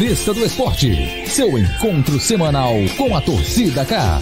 Revista do Esporte, seu encontro semanal com a torcida K.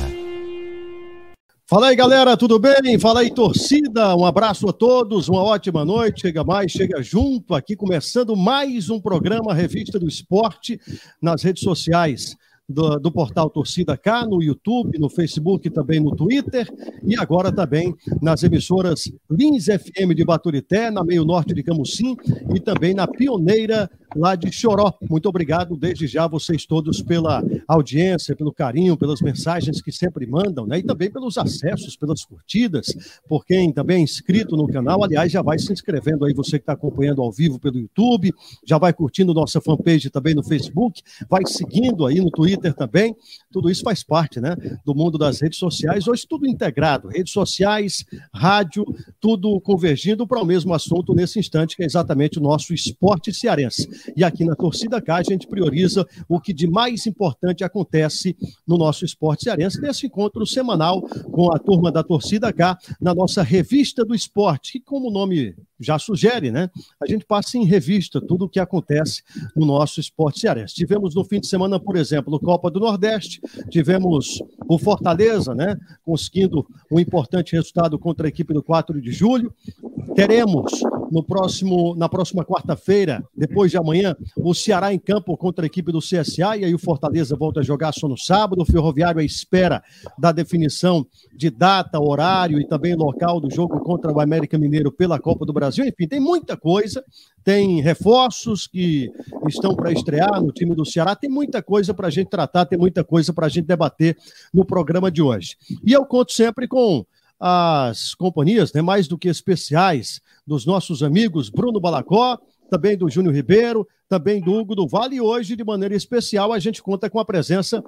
Fala aí, galera, tudo bem? Fala aí, torcida. Um abraço a todos, uma ótima noite. Chega mais, chega junto aqui, começando mais um programa Revista do Esporte nas redes sociais do, do, portal Torcida K, no YouTube, no Facebook, também no Twitter e agora também nas emissoras Lins FM de Baturité, na Meio Norte de Camusim e também na Pioneira lá de Choró. Muito obrigado desde já vocês todos pela audiência, pelo carinho, pelas mensagens que sempre mandam, né? E também pelos acessos, pelas curtidas, por quem também é inscrito no canal. Aliás, já vai se inscrevendo aí, você que está acompanhando ao vivo pelo YouTube, já vai curtindo nossa fanpage também no Facebook, vai seguindo aí no Twitter também. Tudo isso faz parte, né? Do mundo das redes sociais. Hoje tudo integrado, redes sociais, rádio, tudo convergindo para o mesmo assunto nesse instante, que é exatamente o nosso esporte cearense. E aqui na Torcida K a gente prioriza o que de mais importante acontece no nosso esporte cearense, nesse encontro semanal com a turma da Torcida K, na nossa revista do esporte, que como o nome já sugere, né? A gente passa em revista tudo o que acontece no nosso esporte cearense. Tivemos no fim de semana, por exemplo, Copa do Nordeste, tivemos o Fortaleza, né? Conseguindo um importante resultado contra a equipe do 4 de julho. Teremos no próximo, na próxima quarta-feira, depois de amanhã, o Ceará em campo contra a equipe do CSA, e aí o Fortaleza volta a jogar só no sábado. O Ferroviário à espera da definição de data, horário e também local do jogo contra o América Mineiro pela Copa do Brasil Brasil. Enfim, tem muita coisa. Tem reforços que estão para estrear no time do Ceará. Tem muita coisa para a gente tratar, tem muita coisa para a gente debater no programa de hoje. E eu conto sempre com as companhias, né, mais do que especiais, dos nossos amigos Bruno Balacó, também do Júnior Ribeiro, também do Hugo do Vale. E hoje, de maneira especial, a gente conta com a presença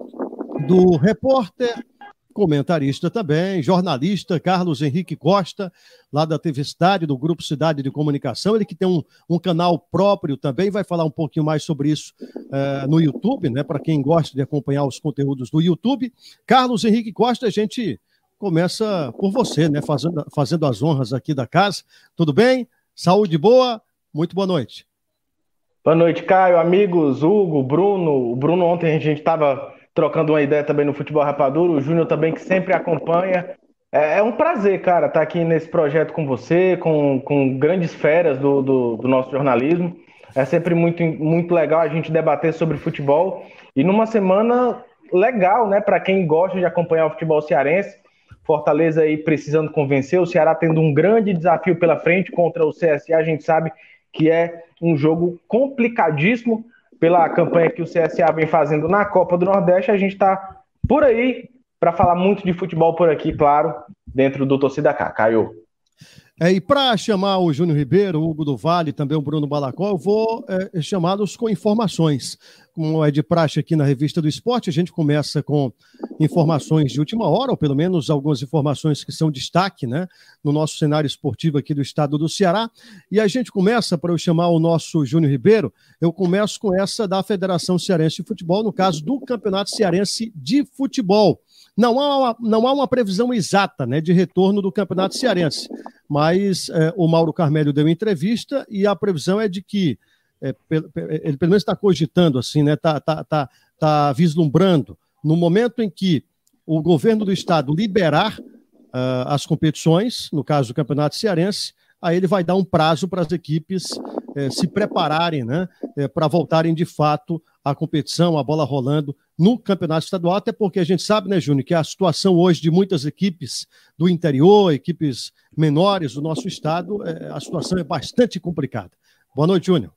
do repórter comentarista também, jornalista Carlos Henrique Costa, lá da TV Cidade, do Grupo Cidade de Comunicação, ele que tem um, um canal próprio também, vai falar um pouquinho mais sobre isso uh, no YouTube, né, para quem gosta de acompanhar os conteúdos do YouTube. Carlos Henrique Costa, a gente começa por você, né, fazendo, fazendo as honras aqui da casa. Tudo bem? Saúde boa? Muito boa noite. Boa noite, Caio, amigos, Hugo, Bruno. O Bruno ontem a gente estava trocando uma ideia também no Futebol Rapadura, o Júnior também que sempre acompanha. É, é, um prazer, cara, estar aqui nesse projeto com você, com, com grandes feras do, do, do nosso jornalismo. É sempre muito, muito legal a gente debater sobre futebol. E numa semana legal, né, para quem gosta de acompanhar o futebol cearense. Fortaleza aí precisando convencer, o Ceará tendo um grande desafio pela frente contra o CSA, a gente sabe que é um jogo complicadíssimo, pela campanha que o CSA vem fazendo na Copa do Nordeste, a gente está por aí para falar muito de futebol por aqui, claro, dentro do Torcida K. Caio. É, e para chamar o Júnior Ribeiro, o Hugo do Vale, também o Bruno Balacó, eu vou é, chamá-los com informações. Como é de praxe aqui na Revista do Esporte, a gente começa com informações de última hora, ou pelo menos algumas informações que são destaque né, no nosso cenário esportivo aqui do estado do Ceará. E a gente começa, para eu chamar o nosso Júnior Ribeiro, eu começo com essa da Federação Cearense de Futebol, no caso do Campeonato Cearense de Futebol. Não há uma, não há uma previsão exata né, de retorno do Campeonato Cearense mas é, o Mauro Carmelho deu entrevista e a previsão é de que é, ele pelo menos está cogitando assim, né? Está tá, tá, tá vislumbrando no momento em que o governo do estado liberar uh, as competições, no caso do Campeonato Cearense, aí ele vai dar um prazo para as equipes eh, se prepararem, né, eh, para voltarem de fato à competição, a bola rolando no campeonato estadual, até porque a gente sabe, né, Júnior, que a situação hoje de muitas equipes do interior, equipes menores do nosso estado, eh, a situação é bastante complicada. Boa noite, Júnior.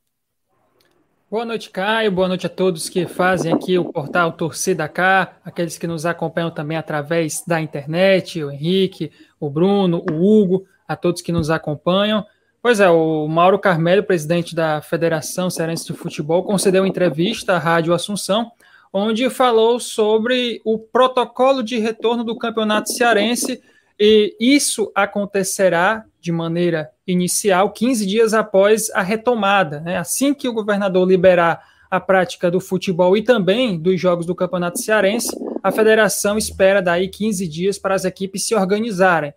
Boa noite, Caio. Boa noite a todos que fazem aqui o portal Torcida K, aqueles que nos acompanham também através da internet, o Henrique, o Bruno, o Hugo, a todos que nos acompanham. Pois é, o Mauro Carmelo, presidente da Federação Cearense de Futebol, concedeu entrevista à Rádio Assunção, onde falou sobre o protocolo de retorno do Campeonato Cearense, e isso acontecerá de maneira inicial 15 dias após a retomada. Né? Assim que o governador liberar a prática do futebol e também dos jogos do Campeonato Cearense, a federação espera daí 15 dias para as equipes se organizarem.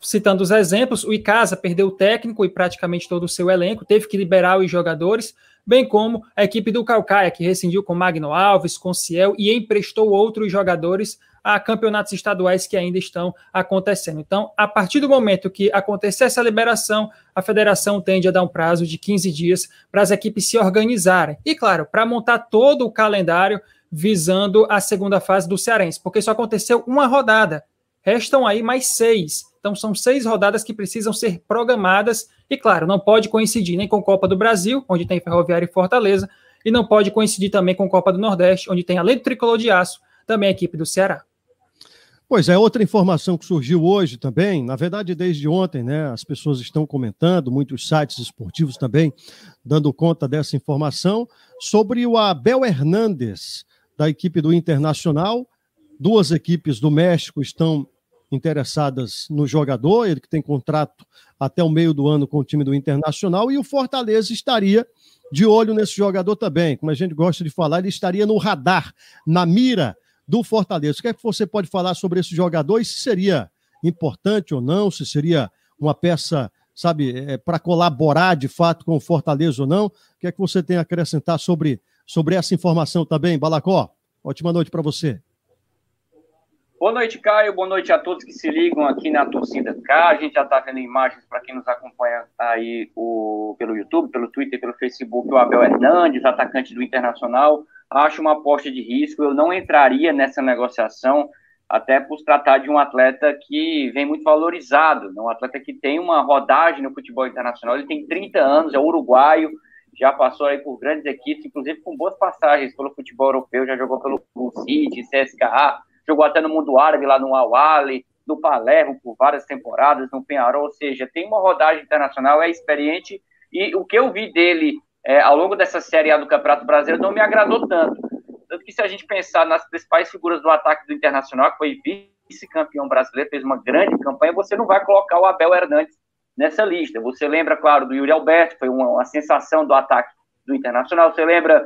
Citando os exemplos, o Icasa perdeu o técnico e praticamente todo o seu elenco, teve que liberar os jogadores, bem como a equipe do Calcaia, que rescindiu com Magno Alves, com Ciel e emprestou outros jogadores a campeonatos estaduais que ainda estão acontecendo. Então, a partir do momento que acontecer essa liberação, a federação tende a dar um prazo de 15 dias para as equipes se organizarem. E, claro, para montar todo o calendário visando a segunda fase do Cearense, porque só aconteceu uma rodada. Restam aí mais seis. Então, são seis rodadas que precisam ser programadas. E, claro, não pode coincidir nem com Copa do Brasil, onde tem Ferroviária e Fortaleza, e não pode coincidir também com Copa do Nordeste, onde tem, além do tricolor de aço, também a equipe do Ceará. Pois é, outra informação que surgiu hoje também, na verdade desde ontem, né, as pessoas estão comentando, muitos sites esportivos também dando conta dessa informação, sobre o Abel Hernandes, da equipe do Internacional. Duas equipes do México estão interessadas no jogador, ele que tem contrato até o meio do ano com o time do Internacional, e o Fortaleza estaria de olho nesse jogador também. Como a gente gosta de falar, ele estaria no radar, na mira do Fortaleza. O que é que você pode falar sobre esse jogador e se seria importante ou não, se seria uma peça, sabe, é, para colaborar de fato com o Fortaleza ou não? O que é que você tem a acrescentar sobre, sobre essa informação também, Balacó? Ótima noite para você. Boa noite, Caio. Boa noite a todos que se ligam aqui na torcida K. A gente já está vendo imagens para quem nos acompanha aí o, pelo YouTube, pelo Twitter, pelo Facebook, o Abel Hernandes, atacante do Internacional acho uma aposta de risco. Eu não entraria nessa negociação, até por tratar de um atleta que vem muito valorizado, né? um atleta que tem uma rodagem no futebol internacional. Ele tem 30 anos, é uruguaio, já passou aí por grandes equipes, inclusive com boas passagens pelo futebol europeu, já jogou pelo City, CSKA, jogou até no mundo árabe, lá no Awali, no Palermo por várias temporadas, no Penharol, ou seja, tem uma rodagem internacional, é experiente, e o que eu vi dele é, ao longo dessa Série A do Campeonato Brasileiro não me agradou tanto. Tanto que se a gente pensar nas principais figuras do ataque do Internacional, que foi vice-campeão brasileiro, fez uma grande campanha, você não vai colocar o Abel Hernandes nessa lista. Você lembra, claro, do Yuri Alberto, foi uma, uma sensação do ataque do Internacional. Você lembra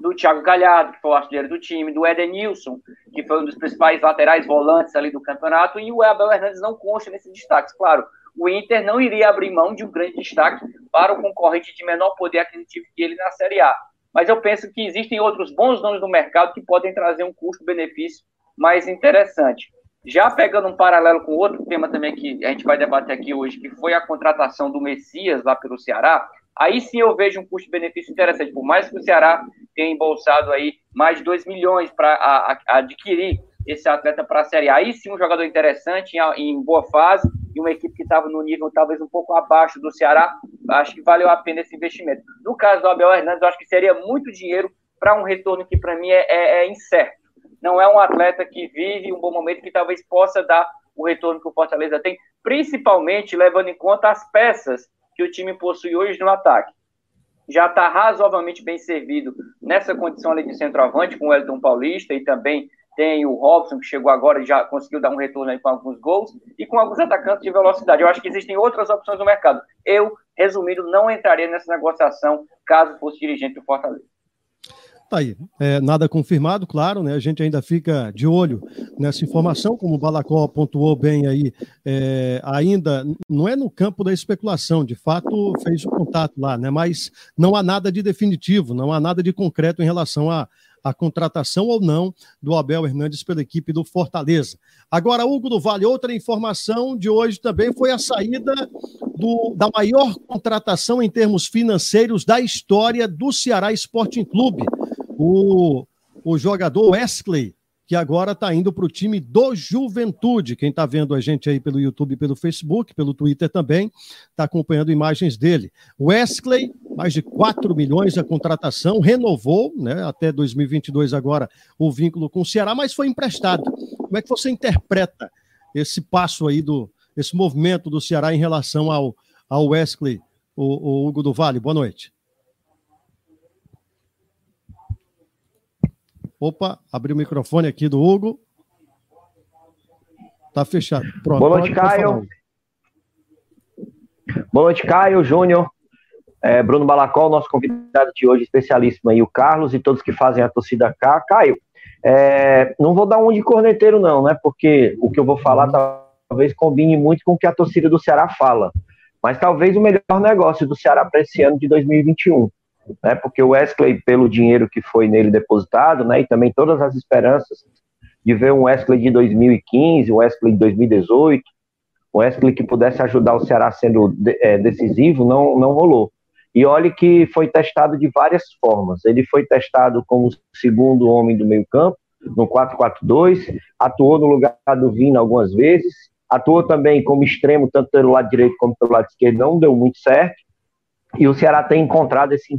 do Thiago Galhardo, que foi o artilheiro do time, do Edenilson, que foi um dos principais laterais volantes ali do campeonato, e o Abel Hernandes não consta nesses destaques. Claro, o Inter não iria abrir mão de um grande destaque para o concorrente de menor poder aquisitivo que ele na Série A. Mas eu penso que existem outros bons nomes no mercado que podem trazer um custo-benefício mais interessante. Já pegando um paralelo com outro tema também que a gente vai debater aqui hoje, que foi a contratação do Messias lá pelo Ceará, aí sim eu vejo um custo-benefício interessante. Por mais que o Ceará tenha embolsado aí mais de 2 milhões para adquirir esse atleta para a Série A, aí sim um jogador interessante, em, em boa fase, e uma equipe que estava no nível talvez um pouco abaixo do Ceará, acho que valeu a pena esse investimento. No caso do Abel Hernandes, eu acho que seria muito dinheiro para um retorno que para mim é, é, é, incerto. Não é um atleta que vive um bom momento que talvez possa dar o retorno que o Fortaleza tem, principalmente levando em conta as peças que o time possui hoje no ataque. Já está razoavelmente bem servido nessa condição ali de centroavante com o Elton Paulista e também tem o Robson, que chegou agora e já conseguiu dar um retorno aí com alguns gols, e com alguns atacantes de velocidade. Eu acho que existem outras opções no mercado. Eu, resumindo, não entraria nessa negociação caso fosse dirigente do Fortaleza. Tá aí. É, nada confirmado, claro, né? A gente ainda fica de olho nessa informação, como o Balacó pontuou bem aí, é, ainda não é no campo da especulação, de fato fez o contato lá, né? Mas não há nada de definitivo, não há nada de concreto em relação a, a contratação ou não do Abel Hernandes pela equipe do Fortaleza. Agora, Hugo do Vale, outra informação de hoje também foi a saída do, da maior contratação em termos financeiros da história do Ceará Sporting Clube. O, o jogador Wesley que agora está indo para o time do Juventude. Quem está vendo a gente aí pelo YouTube, pelo Facebook, pelo Twitter também, está acompanhando imagens dele. Wesley, mais de 4 milhões a contratação, renovou né, até 2022 agora o vínculo com o Ceará, mas foi emprestado. Como é que você interpreta esse passo aí, do, esse movimento do Ceará em relação ao, ao Wesley, o, o Hugo do Vale? Boa noite. Opa, abri o microfone aqui do Hugo. Tá fechado. Pronto. Boa noite, Caio. Boa noite, Caio, Júnior, é, Bruno Balacol, nosso convidado de hoje, especialíssimo aí, o Carlos e todos que fazem a torcida cá. Caio, é, não vou dar um de corneteiro, não, né? Porque o que eu vou falar tá talvez combine muito com o que a torcida do Ceará fala. Mas talvez o melhor negócio do Ceará para esse ano de 2021. Né, porque o Wesley, pelo dinheiro que foi nele depositado, né, e também todas as esperanças de ver um Wesley de 2015, um Wesley de 2018, um Wesley que pudesse ajudar o Ceará sendo é, decisivo, não, não rolou. E olhe que foi testado de várias formas. Ele foi testado como segundo homem do meio-campo, no 4-4-2, atuou no lugar do Vina algumas vezes, atuou também como extremo, tanto pelo lado direito como pelo lado esquerdo, não deu muito certo. E o Ceará tem encontrado esse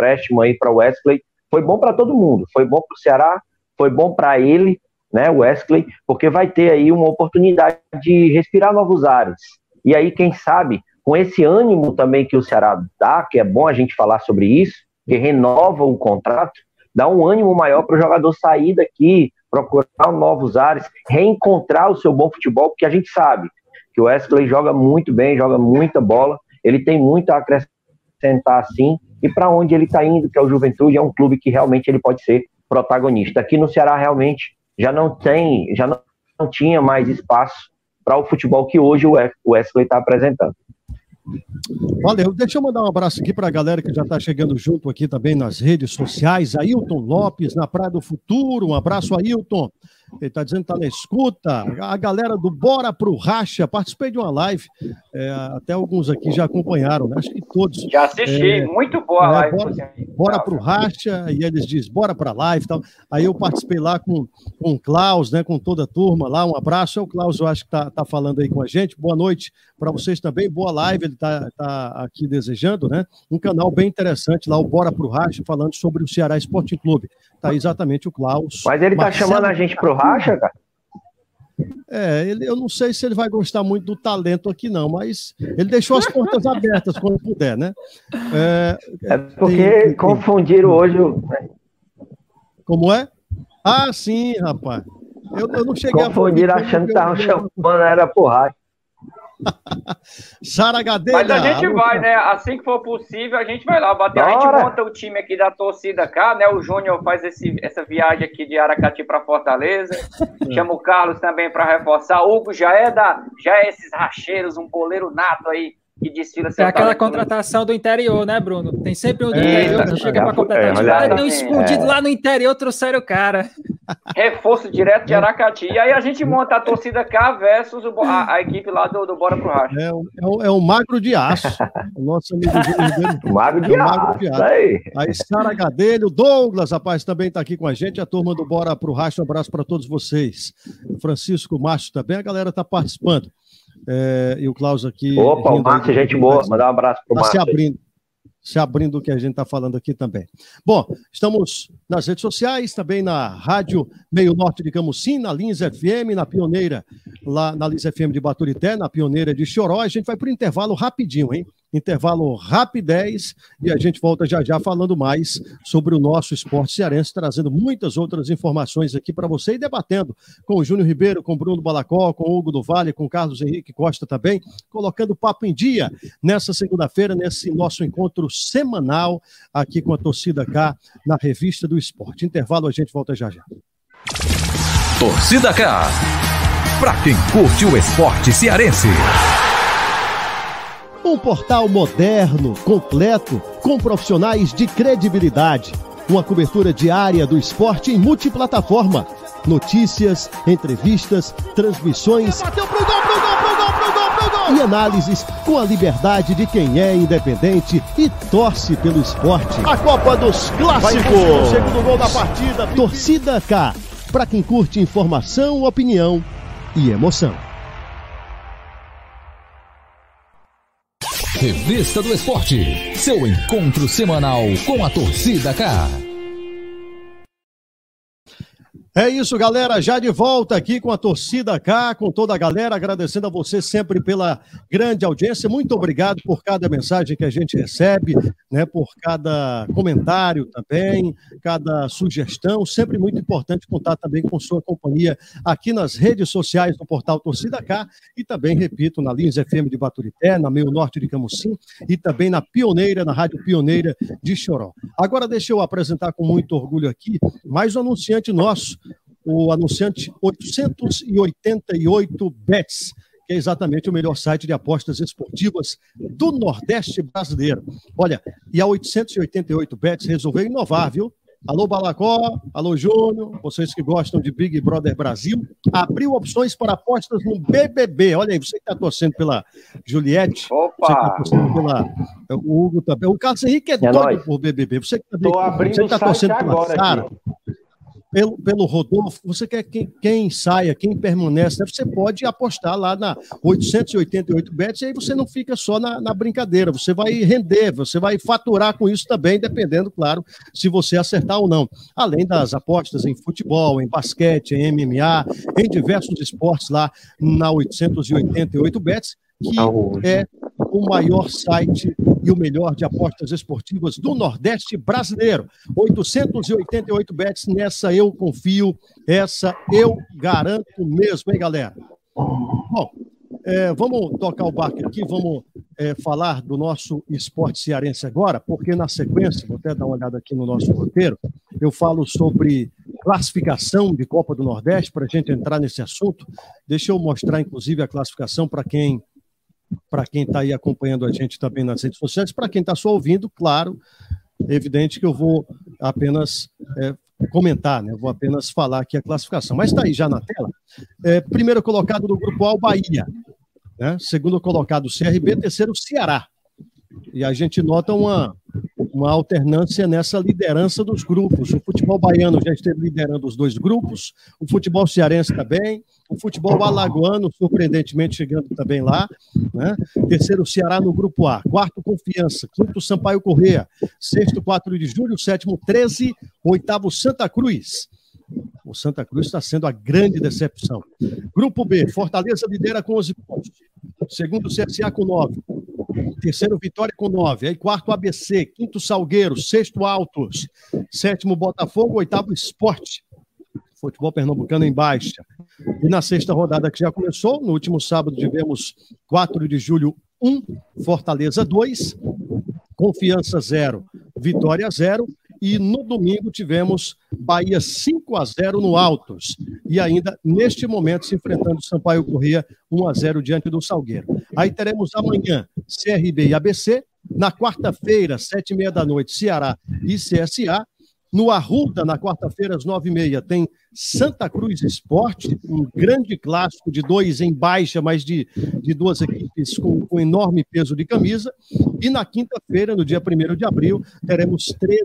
empréstimo aí para o Wesley. Foi bom para todo mundo, foi bom para o Ceará, foi bom para ele, né, Wesley, porque vai ter aí uma oportunidade de respirar novos ares. E aí, quem sabe, com esse ânimo também que o Ceará dá, que é bom a gente falar sobre isso, que renova o contrato, dá um ânimo maior para o jogador sair daqui, procurar novos ares, reencontrar o seu bom futebol, porque a gente sabe que o Wesley joga muito bem, joga muita bola, ele tem muito a acrescentar sim, e para onde ele está indo, que é o Juventude, é um clube que realmente ele pode ser protagonista. Aqui no Ceará realmente já não tem, já não, não tinha mais espaço para o futebol que hoje o Wesley está apresentando. Valeu. Deixa eu mandar um abraço aqui para a galera que já está chegando junto aqui também nas redes sociais. Ailton Lopes, na Praia do Futuro. Um abraço, Ailton. Ele está dizendo que está na escuta. A galera do Bora Pro Racha, participei de uma live, é, até alguns aqui já acompanharam, né? acho que todos. Já assisti, é, muito boa a é, live. Bora, bora Pro Racha, e eles dizem, bora para a live tal. Aí eu participei lá com, com o Klaus, né, com toda a turma lá, um abraço. É o Klaus, eu acho que está tá falando aí com a gente. Boa noite para vocês também, boa live, ele está tá aqui desejando, né? Um canal bem interessante lá, o Bora Pro Racha, falando sobre o Ceará Esporte Clube. Tá exatamente o Klaus. Mas ele está chamando a gente pro racha, cara? É, ele, eu não sei se ele vai gostar muito do talento aqui, não, mas ele deixou as portas abertas quando puder, né? É, é porque tem, tem, confundiram hoje o. Como é? Ah, sim, rapaz. Eu, eu não cheguei Confundiram a. achando que estavam chamando, era porra. Sara Gadelha. Mas a gente vai, né? Assim que for possível, a gente vai lá bater. Bora. A gente monta o time aqui da torcida cá, né? O Júnior faz esse, essa viagem aqui de Aracati para Fortaleza. Chama o Carlos também para reforçar. O Hugo já é da, já é esses racheiros, um goleiro nato aí que desfila É aquela contratação do interior, né, Bruno? Tem sempre um do é, interior que chega para contratar. É, um escondido é. lá no interior, trouxeram o cara. Reforço direto de Aracati. E aí a gente monta a torcida K versus o, a, a, equipe lá do, do Bora pro Racha. É, é, o, é o magro de aço. O nosso amigo Júlio magro, de, é magro de aço. Aí, aí Sara Gadelho, Douglas, rapaz, também está aqui com a gente. A turma do Bora pro Racha, um abraço para todos vocês. Francisco Márcio também, a galera está participando. É, e o Klaus aqui. Opa, o Márcio, gente boa. Mandar um abraço para o tá Márcio. Se abrindo, se abrindo o que a gente está falando aqui também. Bom, estamos nas redes sociais, também na Rádio Meio Norte de Camusim, na Lins FM, na Pioneira, lá na Lins FM de Baturité, na Pioneira de Choró. A gente vai para o intervalo rapidinho, hein? intervalo rapidez e a gente volta já já falando mais sobre o nosso esporte cearense, trazendo muitas outras informações aqui para você e debatendo com o Júnior Ribeiro, com o Bruno Balacó, com o Hugo do Vale, com o Carlos Henrique Costa também, colocando papo em dia nessa segunda-feira, nesse nosso encontro semanal aqui com a torcida K na Revista do Esporte. Intervalo, a gente volta já já. Torcida K. Para quem curte o esporte cearense. Um portal moderno, completo, com profissionais de credibilidade. Uma cobertura diária do esporte em multiplataforma. Notícias, entrevistas, transmissões. Bateu pro gol, pro gol, pro gol, E análises com a liberdade de quem é independente e torce pelo esporte. A Copa dos Clássicos. segundo gol da partida. Torcida K. Para quem curte informação, opinião e emoção. Revista do Esporte, seu encontro semanal com a torcida K. É isso, galera. Já de volta aqui com a torcida cá, com toda a galera, agradecendo a você sempre pela grande audiência. Muito obrigado por cada mensagem que a gente recebe, né? Por cada comentário também, cada sugestão. Sempre muito importante contar também com sua companhia aqui nas redes sociais do portal Torcida Cá e também, repito, na Lins FM de Baturité, na Meio Norte de Camusim e também na Pioneira, na Rádio Pioneira de Choró. Agora deixa eu apresentar com muito orgulho aqui mais um anunciante nosso o anunciante 888 Bets. que é exatamente o melhor site de apostas esportivas do Nordeste brasileiro. Olha, e a 888 Bets resolveu inovar, viu? Alô Balacó, alô Júnior, vocês que gostam de Big Brother Brasil, abriu opções para apostas no BBB. Olha aí, você que está torcendo pela Juliette, Opa! você que está torcendo pela o Hugo também. O Carlos Henrique é, é doido nóis. por BBB. Você que está torcendo pela Sara pelo, pelo Rodolfo, você quer quem, quem saia, quem permanece, né? você pode apostar lá na 888 bets e aí você não fica só na, na, brincadeira, você vai render, você vai faturar com isso também, dependendo, claro, se você acertar ou não. Além das apostas em futebol, em basquete, em MMA, em diversos esportes lá na 888 bets, que é o maior site e o melhor de apostas esportivas do Nordeste brasileiro. 888 bets, nessa eu confio, essa eu garanto mesmo, hein, galera? Bom, é, vamos tocar o barco aqui, vamos é, falar do nosso esporte cearense agora, porque na sequência, vou até dar uma olhada aqui no nosso roteiro, eu falo sobre classificação de Copa do Nordeste, para a gente entrar nesse assunto. Deixa eu mostrar, inclusive, a classificação para quem para quem está aí acompanhando a gente também nas redes sociais, para quem está só ouvindo, claro, é evidente que eu vou apenas é, comentar, né? vou apenas falar aqui a classificação. Mas está aí já na tela. É, primeiro colocado do grupo A, o Bahia. Né? Segundo colocado, o CRB. Terceiro, o Ceará. E a gente nota uma, uma alternância nessa liderança dos grupos. O futebol baiano já esteve liderando os dois grupos, o futebol cearense também, o futebol alagoano, surpreendentemente, chegando também lá. Né? Terceiro, Ceará no grupo A. Quarto, Confiança. Quinto, Sampaio Correia. Sexto, 4 de julho. Sétimo, 13. Oitavo, Santa Cruz. O Santa Cruz está sendo a grande decepção. Grupo B, Fortaleza lidera com 11 pontos. Segundo, CSA com 9. Terceiro, Vitória com 9. Aí, quarto, ABC. Quinto, Salgueiro. Sexto, Altos. Sétimo, Botafogo. Oitavo, Esporte. Futebol pernambucano em baixa. E na sexta rodada que já começou, no último sábado tivemos 4 de julho 1, Fortaleza 2, Confiança 0, Vitória 0 e no domingo tivemos Bahia 5 a 0 no Altos. E ainda, neste momento, se enfrentando Sampaio Corrêa 1 a 0 diante do Salgueiro. Aí teremos amanhã CRB e ABC. Na quarta-feira, sete e meia da noite, Ceará e CSA. No Arruda, na quarta-feira, às nove e meia, tem Santa Cruz Esporte, um grande clássico de dois em baixa, mas de, de duas equipes com, com enorme peso de camisa. E na quinta-feira, no dia 1 de abril, teremos 13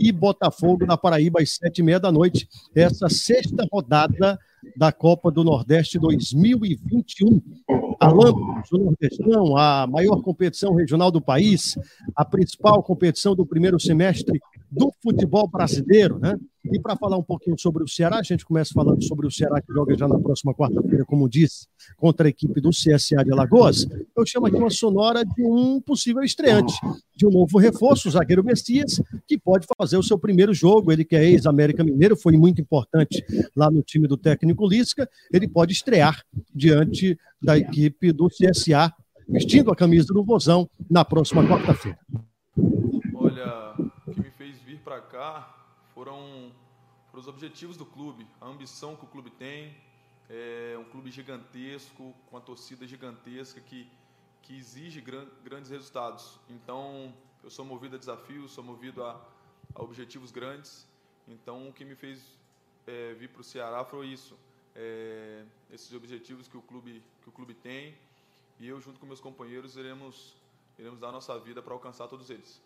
e Botafogo na Paraíba às sete e meia da noite. Essa sexta rodada da Copa do Nordeste 2021. A Lambos, o Nordestão, a maior competição regional do país, a principal competição do primeiro semestre do futebol brasileiro, né? E para falar um pouquinho sobre o Ceará, a gente começa falando sobre o Ceará que joga já na próxima quarta-feira, como disse, contra a equipe do CSA de Alagoas. Eu chamo aqui uma sonora de um possível estreante, de um novo reforço, o zagueiro Messias, que pode fazer o seu primeiro jogo. Ele que é ex-América Mineiro, foi muito importante lá no time do técnico Lisca. Ele pode estrear diante da equipe do CSA, vestindo a camisa do Vozão na próxima quarta-feira. Olha, o que me fez vir para cá foram, os objetivos do clube, a ambição que o clube tem. É um clube gigantesco, com uma torcida gigantesca que, que exige gran, grandes resultados. Então, eu sou movido a desafios, sou movido a, a objetivos grandes. Então, o que me fez é, vir para o Ceará foi isso. É, esses objetivos que o clube que o clube tem e eu junto com meus companheiros iremos iremos dar a nossa vida para alcançar todos eles.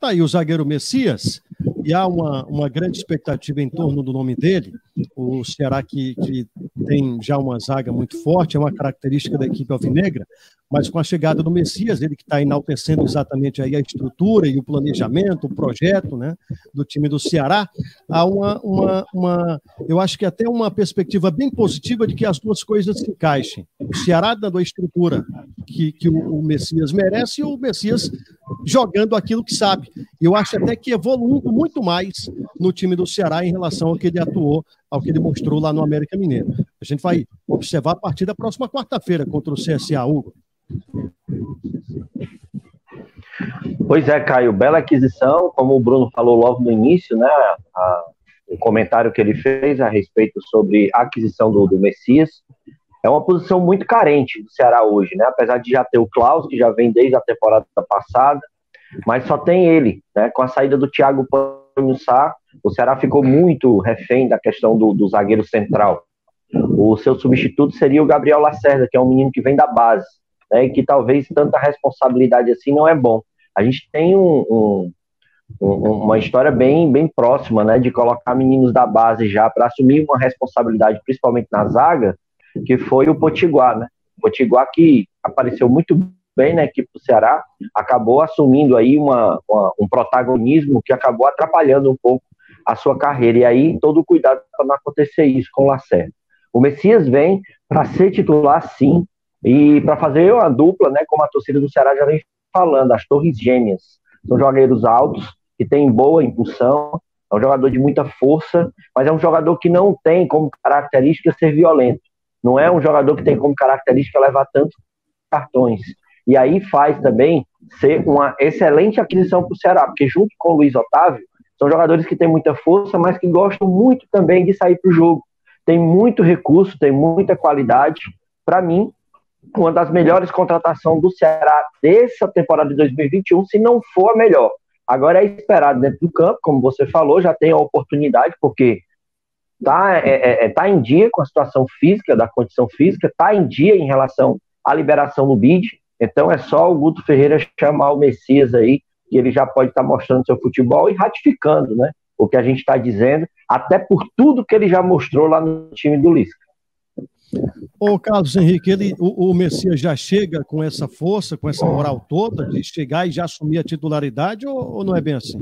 Tá aí o zagueiro Messias, e há uma, uma grande expectativa em torno do nome dele. O Ceará que, que tem já uma zaga muito forte, é uma característica da equipe alvinegra, mas com a chegada do Messias, ele que está enaltecendo exatamente aí a estrutura e o planejamento, o projeto né, do time do Ceará, há uma, uma, uma, eu acho que até uma perspectiva bem positiva de que as duas coisas se encaixem. O Ceará dando a estrutura que, que o, o Messias merece e o Messias jogando aquilo que sabe. Eu acho até que evoluindo muito mais no time do Ceará em relação ao que ele atuou, ao que ele mostrou lá no América Mineiro. A gente vai observar a partir da próxima quarta-feira contra o CSA, Hugo. Pois é, Caio, bela aquisição, como o Bruno falou logo no início, né? A, o comentário que ele fez a respeito sobre a aquisição do, do Messias. é uma posição muito carente do Ceará hoje, né? Apesar de já ter o Klaus, que já vem desde a temporada passada, mas só tem ele, né? Com a saída do Thiago Panhussá, o Ceará ficou muito refém da questão do, do zagueiro central. O seu substituto seria o Gabriel Lacerda, que é um menino que vem da base, né? E que talvez tanta responsabilidade assim não é bom. A gente tem um, um uma história bem, bem próxima, né, de colocar meninos da base já para assumir uma responsabilidade, principalmente na zaga, que foi o Potiguar, né? O Potiguar que apareceu muito bem na equipe do Ceará, acabou assumindo aí uma, uma, um protagonismo que acabou atrapalhando um pouco a sua carreira. E aí, todo o cuidado para não acontecer isso com o Lacerda. O Messias vem para ser titular, sim, e para fazer uma dupla, né, como a torcida do Ceará já vem falando, as Torres Gêmeas. São jogadores altos, que têm boa impulsão, é um jogador de muita força, mas é um jogador que não tem como característica ser violento. Não é um jogador que tem como característica levar tantos cartões. E aí faz também ser uma excelente aquisição para o Ceará, porque junto com o Luiz Otávio, são jogadores que têm muita força, mas que gostam muito também de sair para o jogo. Tem muito recurso, tem muita qualidade. Para mim, uma das melhores contratações do Ceará dessa temporada de 2021, se não for a melhor. Agora é esperado dentro do campo, como você falou, já tem a oportunidade, porque está é, é, é, tá em dia com a situação física, da condição física, está em dia em relação à liberação no BID. Então é só o Guto Ferreira chamar o Messias aí, que ele já pode estar tá mostrando seu futebol e ratificando né, o que a gente está dizendo, até por tudo que ele já mostrou lá no time do Lisca. Ô, Carlos Henrique, ele, o, o, Messias já chega com essa força, com essa moral toda de chegar e já assumir a titularidade ou, ou não é bem assim?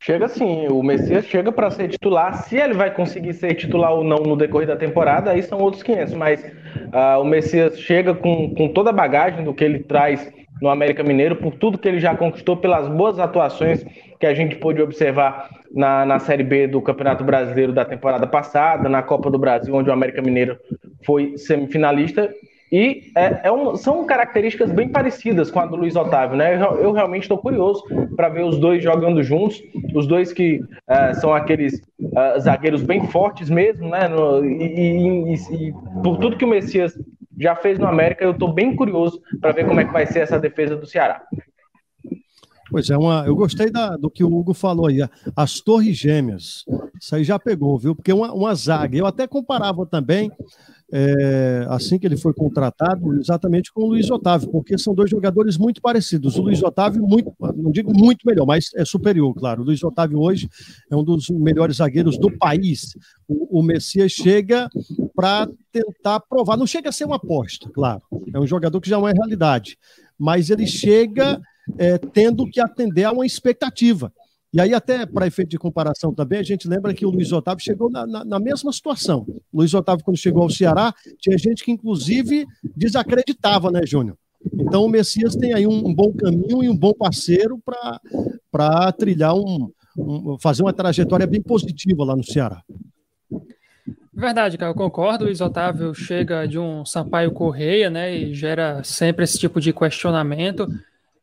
Chega sim, o Messias chega para ser titular. Se ele vai conseguir ser titular ou não no decorrer da temporada, aí são outros 500. Mas uh, o Messias chega com, com toda a bagagem do que ele traz no América Mineiro, por tudo que ele já conquistou, pelas boas atuações que a gente pôde observar na, na Série B do Campeonato Brasileiro da temporada passada, na Copa do Brasil, onde o América Mineiro foi semifinalista. E é, é um, são características bem parecidas com a do Luiz Otávio, né? Eu, eu realmente estou curioso para ver os dois jogando juntos, os dois que uh, são aqueles uh, zagueiros bem fortes mesmo, né? No, e, e, e, por tudo que o Messias já fez no América, eu estou bem curioso para ver como é que vai ser essa defesa do Ceará. Pois é, uma, eu gostei da, do que o Hugo falou aí, as torres gêmeas. Isso aí já pegou, viu? Porque uma, uma zaga. Eu até comparava também, é, assim que ele foi contratado, exatamente com o Luiz Otávio, porque são dois jogadores muito parecidos. O Luiz Otávio, muito, não digo muito melhor, mas é superior, claro. O Luiz Otávio hoje é um dos melhores zagueiros do país. O, o Messias chega para tentar provar. Não chega a ser uma aposta, claro. É um jogador que já é uma realidade. Mas ele chega é, tendo que atender a uma expectativa. E aí, até para efeito de comparação também, a gente lembra que o Luiz Otávio chegou na, na, na, mesma situação. O Luiz Otávio, quando chegou ao Ceará, tinha gente que, inclusive, desacreditava, né, Júnior? Então, o Messias tem aí um, um bom caminho e um bom parceiro para trilhar um, um, fazer uma trajetória bem positiva lá no Ceará. Verdade, cara, eu concordo. O Luiz Otávio chega de um Sampaio Correia, né, e gera sempre esse tipo de questionamento.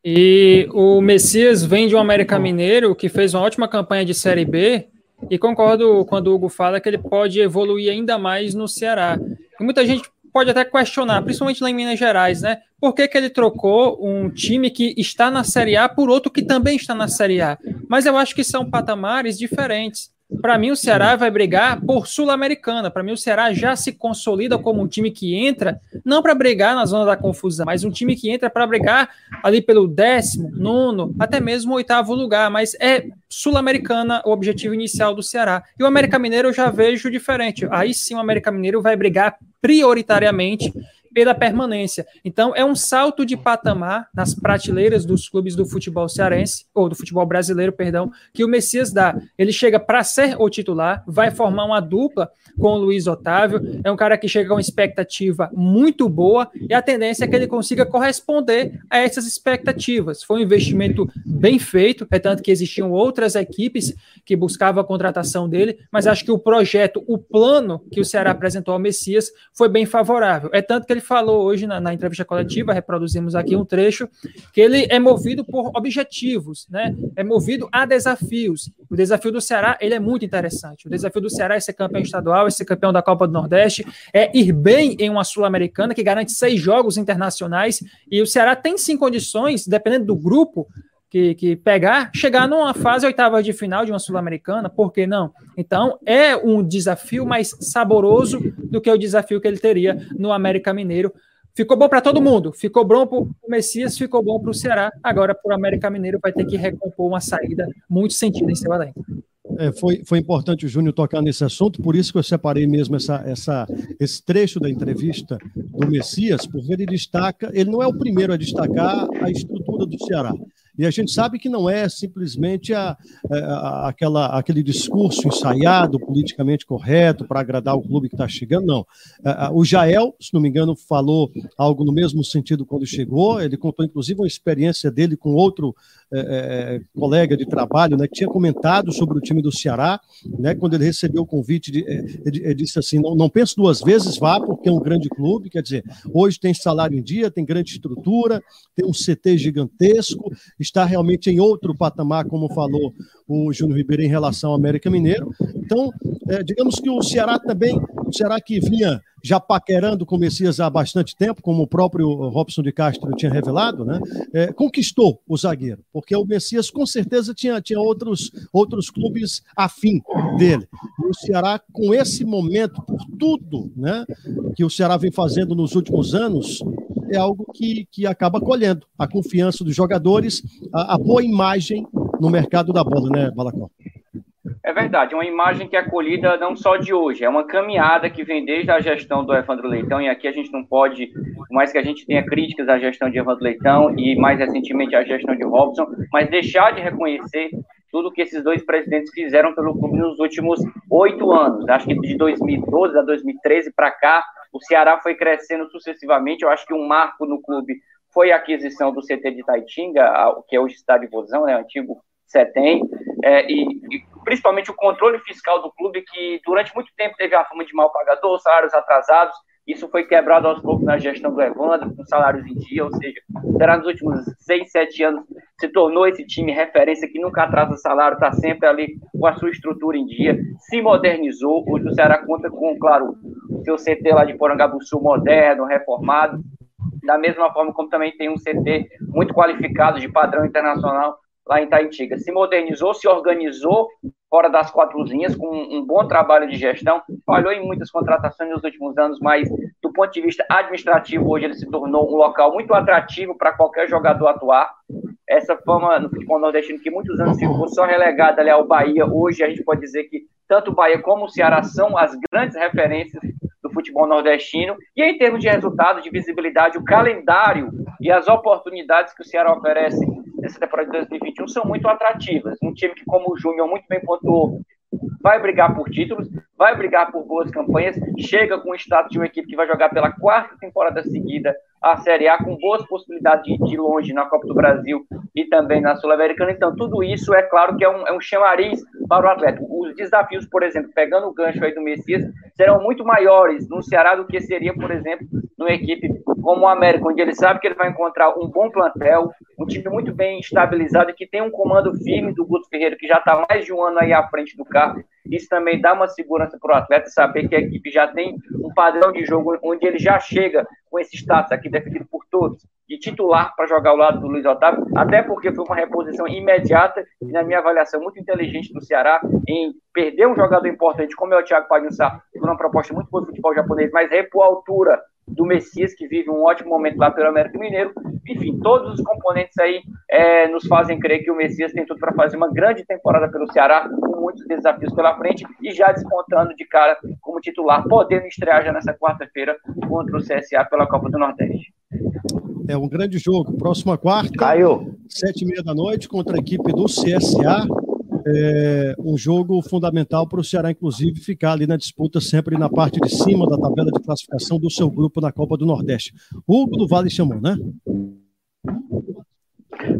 E o Messias vem de um América Mineiro que fez uma ótima campanha de Série B. E concordo quando o Hugo fala que ele pode evoluir ainda mais no Ceará. E muita gente pode até questionar, principalmente lá em Minas Gerais, né? Por que, que ele trocou um time que está na Série A por outro que também está na Série A? Mas eu acho que são patamares diferentes. Para mim, o Ceará vai brigar por Sul-Americana. Para mim, o Ceará já se consolida como um time que entra, não para brigar na zona da confusão, mas um time que entra para brigar ali pelo décimo, nono, até mesmo oitavo lugar. Mas é Sul-Americana o objetivo inicial do Ceará. E o América Mineiro eu já vejo diferente. Aí sim, o América Mineiro vai brigar prioritariamente pela permanência. Então, é um salto de patamar nas prateleiras dos clubes do futebol cearense, ou do futebol brasileiro, perdão, que o Messias dá. Ele chega para ser o titular, vai formar uma dupla com o Luiz Otávio, é um cara que chega com expectativa muito boa e a tendência é que ele consiga corresponder a essas expectativas. Foi um investimento bem feito, é tanto que existiam outras equipes que buscavam a contratação dele, mas acho que o projeto, o plano que o Ceará apresentou ao Messias foi bem favorável. É tanto que ele falou hoje na, na, entrevista coletiva, reproduzimos aqui um trecho, que ele é movido por objetivos, né? É movido a desafios. O desafio do Ceará, ele é muito interessante. O desafio do Ceará é ser campeão estadual, é ser campeão da Copa do Nordeste, é ir bem em uma Sul-Americana que garante seis jogos internacionais, e o Ceará tem sim condições, dependendo do grupo, que, que pegar, chegar numa fase oitava de final de uma Sul-Americana, por que não? Então, é um desafio mais saboroso do que o desafio que ele teria no América Mineiro. Ficou bom para todo mundo, ficou bom para o Messias, ficou bom para o Ceará. Agora, para o América Mineiro, vai ter que recompor uma saída muito sentida em seu elenco. É, foi, foi importante o Júnior tocar nesse assunto, por isso que eu separei mesmo essa, essa, esse trecho da entrevista do Messias, porque ele destaca, ele não é o primeiro a destacar a estrutura do Ceará. E a gente sabe que não é simplesmente a, a, aquela, aquele discurso ensaiado, politicamente correto, para agradar o clube que está chegando, não. O Jael, se não me engano, falou algo no mesmo sentido quando chegou. Ele contou, inclusive, uma experiência dele com outro é, é, colega de trabalho, né, que tinha comentado sobre o time do Ceará, né, quando ele recebeu o convite, de, é, ele, disse assim: não, não pense duas vezes, vá, porque é um grande clube. Quer dizer, hoje tem salário em dia, tem grande estrutura, tem um CT gigantesco, está realmente em outro patamar, como falou o Júnior Ribeiro em relação ao América Mineiro. Então, é, digamos que o Ceará também, o Ceará que vinha já paquerando com o Messias há bastante tempo, como o próprio Robson de Castro tinha revelado, né? É, conquistou o zagueiro, porque o Messias com certeza tinha, tinha outros, outros clubes afim dele. E o Ceará, com esse momento, por tudo né, que o Ceará vem fazendo nos últimos anos, é algo que, que acaba colhendo a confiança dos jogadores, a, a boa imagem no mercado da bola, né, Balacó? É verdade, uma imagem que é colhida não só de hoje, é uma caminhada que vem desde a gestão do Evandro Leitão, e aqui a gente não pode, por mais que a gente tenha críticas à gestão de Evandro Leitão e mais recentemente à gestão de Robson, mas deixar de reconhecer tudo que esses dois presidentes fizeram pelo clube nos últimos oito anos. Acho que de 2012 a 2013 para cá, o Ceará foi crescendo sucessivamente. Eu acho que um marco no clube foi a aquisição do CT de Taitinga, que é hoje estádio Vozão, né, antigo CETEM, é, e, e, principalmente o controle fiscal do clube, que durante muito tempo teve a fama de mal pagador, salários atrasados, isso foi quebrado aos poucos na gestão do Evandro, com salários em dia, ou seja, será nos últimos seis, sete anos se tornou esse time referência que nunca atrasa salário, está sempre ali com a sua estrutura em dia, se modernizou. Hoje o Ceará conta com, claro, seu CT lá de Porangabuçu moderno, reformado, da mesma forma como também tem um CT muito qualificado de padrão internacional lá em Taitiga. Se modernizou, se organizou fora das quatro linhas, com um bom trabalho de gestão, falhou em muitas contratações nos últimos anos, mas do ponto de vista administrativo, hoje ele se tornou um local muito atrativo para qualquer jogador atuar. Essa fama no futebol nordestino, que muitos anos ficou só relegada ali ao Bahia, hoje a gente pode dizer que tanto o Bahia como o Ceará são as grandes referências do futebol nordestino. E em termos de resultado, de visibilidade, o calendário e as oportunidades que o Ceará oferece nessa temporada de 2021 são muito atrativas. Um time que, como o Júnior muito bem pontuou, vai brigar por títulos, vai brigar por boas campanhas, chega com o status de uma equipe que vai jogar pela quarta temporada seguida a Série A, com boas possibilidades de ir longe na Copa do Brasil e também na Sul-Americana. Então, tudo isso é claro que é um, é um chamariz para o atleta. Os desafios, por exemplo, pegando o gancho aí do Messias, serão muito maiores no Ceará do que seria, por exemplo, numa equipe como o América, onde ele sabe que ele vai encontrar um bom plantel, um time muito bem estabilizado e que tem um comando firme do Guto Ferreira, que já está mais de um ano aí à frente do carro. Isso também dá uma segurança para o atleta saber que a equipe já tem um padrão de jogo onde ele já chega com esse status aqui definido por todos, de titular para jogar ao lado do Luiz Otávio, até porque foi uma reposição imediata e, na minha avaliação, muito inteligente do Ceará em perder um jogador importante como é o Thiago Pagunsá, por uma proposta muito boa do futebol japonês, mas repor a altura do Messias, que vive um ótimo momento lá pelo América Mineiro. Enfim, todos os componentes aí é, nos fazem crer que o Messias tem tudo para fazer uma grande temporada pelo Ceará, com muitos desafios pela frente e já despontando de cara como titular, podendo estrear já nessa quarta-feira contra o CSA pela Copa do Nordeste. É um grande jogo. Próxima quarta, Caiu. sete e meia da noite, contra a equipe do CSA é, um jogo fundamental para o Ceará, inclusive, ficar ali na disputa sempre na parte de cima da tabela de classificação do seu grupo na Copa do Nordeste. Hugo do Vale chamou, né?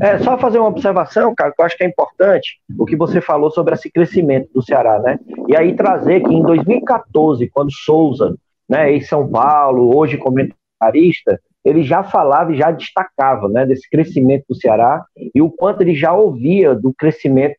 É, só fazer uma observação, cara, que eu acho que é importante o que você falou sobre esse crescimento do Ceará, né? E aí trazer que em 2014, quando Souza, né, em São Paulo, hoje comentarista, ele já falava e já destacava né, desse crescimento do Ceará e o quanto ele já ouvia do crescimento,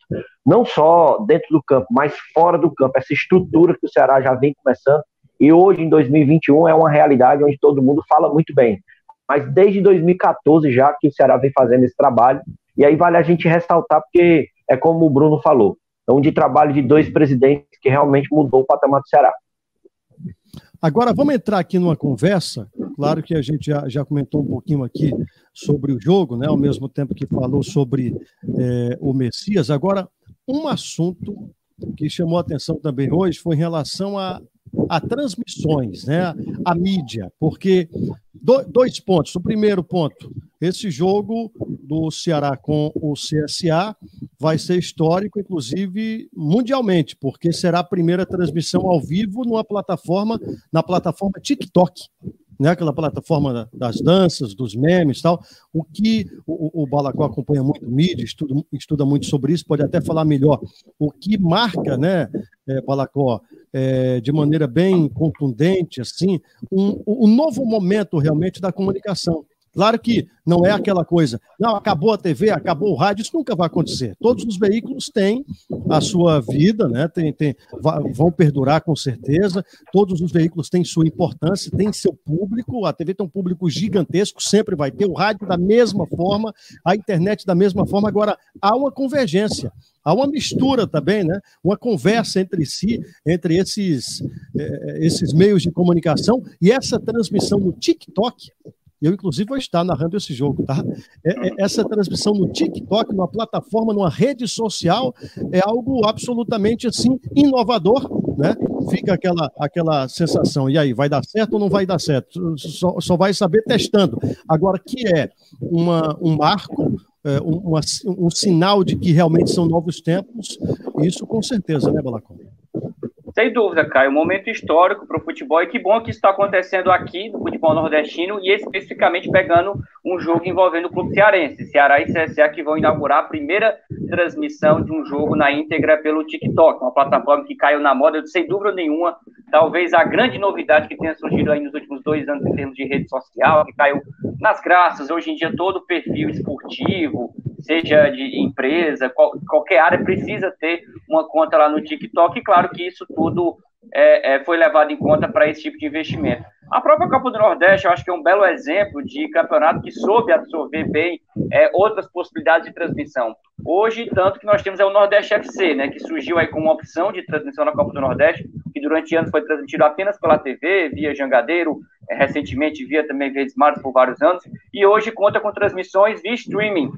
não só dentro do campo, mas fora do campo, essa estrutura que o Ceará já vem começando. E hoje, em 2021, é uma realidade onde todo mundo fala muito bem. Mas desde 2014 já que o Ceará vem fazendo esse trabalho, e aí vale a gente ressaltar, porque é como o Bruno falou, é um de trabalho de dois presidentes que realmente mudou o patamar do Ceará. Agora, vamos entrar aqui numa conversa. Claro que a gente já, já comentou um pouquinho aqui sobre o jogo, né? ao mesmo tempo que falou sobre é, o Messias. Agora, um assunto que chamou atenção também hoje foi em relação a, a transmissões, né? a mídia, porque do, dois pontos. O primeiro ponto, esse jogo do Ceará com o CSA vai ser histórico, inclusive mundialmente, porque será a primeira transmissão ao vivo numa plataforma, na plataforma TikTok, né? aquela plataforma das danças, dos memes tal. O que o, o Balacó acompanha muito mídia, estuda, estuda muito sobre isso, pode até falar melhor. O que marca, né, é, Balacó, é, de maneira bem contundente, assim, um, um novo momento realmente da comunicação. Claro que não é aquela coisa, não, acabou a TV, acabou o rádio, isso nunca vai acontecer. Todos os veículos têm a sua vida, né? tem, tem, vão perdurar com certeza, todos os veículos têm sua importância, têm seu público, a TV tem um público gigantesco, sempre vai ter, o rádio da mesma forma, a internet da mesma forma, agora há uma convergência. Há uma mistura também, né? uma conversa entre si, entre esses, eh, esses meios de comunicação, e essa transmissão no TikTok eu, inclusive, vou estar narrando esse jogo, tá? É, é, essa transmissão no TikTok, numa plataforma, numa rede social, é algo absolutamente, assim, inovador, né? Fica aquela, aquela sensação, e aí, vai dar certo ou não vai dar certo? Só, só vai saber testando. Agora, que é uma, um marco, é, um, uma, um sinal de que realmente são novos tempos, isso com certeza, né, Balacon? Sem dúvida, Caio, um momento histórico para o futebol. E que bom que isso está acontecendo aqui no futebol nordestino e especificamente pegando um jogo envolvendo o clube cearense, Ceará e CSA que vão inaugurar a primeira transmissão de um jogo na íntegra pelo TikTok, uma plataforma que caiu na moda, sem dúvida nenhuma, talvez a grande novidade que tenha surgido aí nos últimos dois anos em termos de rede social, que caiu nas graças, hoje em dia todo perfil esportivo, seja de empresa, qual, qualquer área precisa ter uma conta lá no TikTok, e claro que isso tudo é, é, foi levado em conta para esse tipo de investimento. A própria Copa do Nordeste, eu acho que é um belo exemplo de campeonato que soube absorver bem é, outras possibilidades de transmissão. Hoje, tanto que nós temos é o Nordeste FC, né, que surgiu aí com uma opção de transmissão na Copa do Nordeste, que durante anos foi transmitido apenas pela TV, via Jangadeiro, é, recentemente via também Verdes Mares por vários anos, e hoje conta com transmissões via streaming,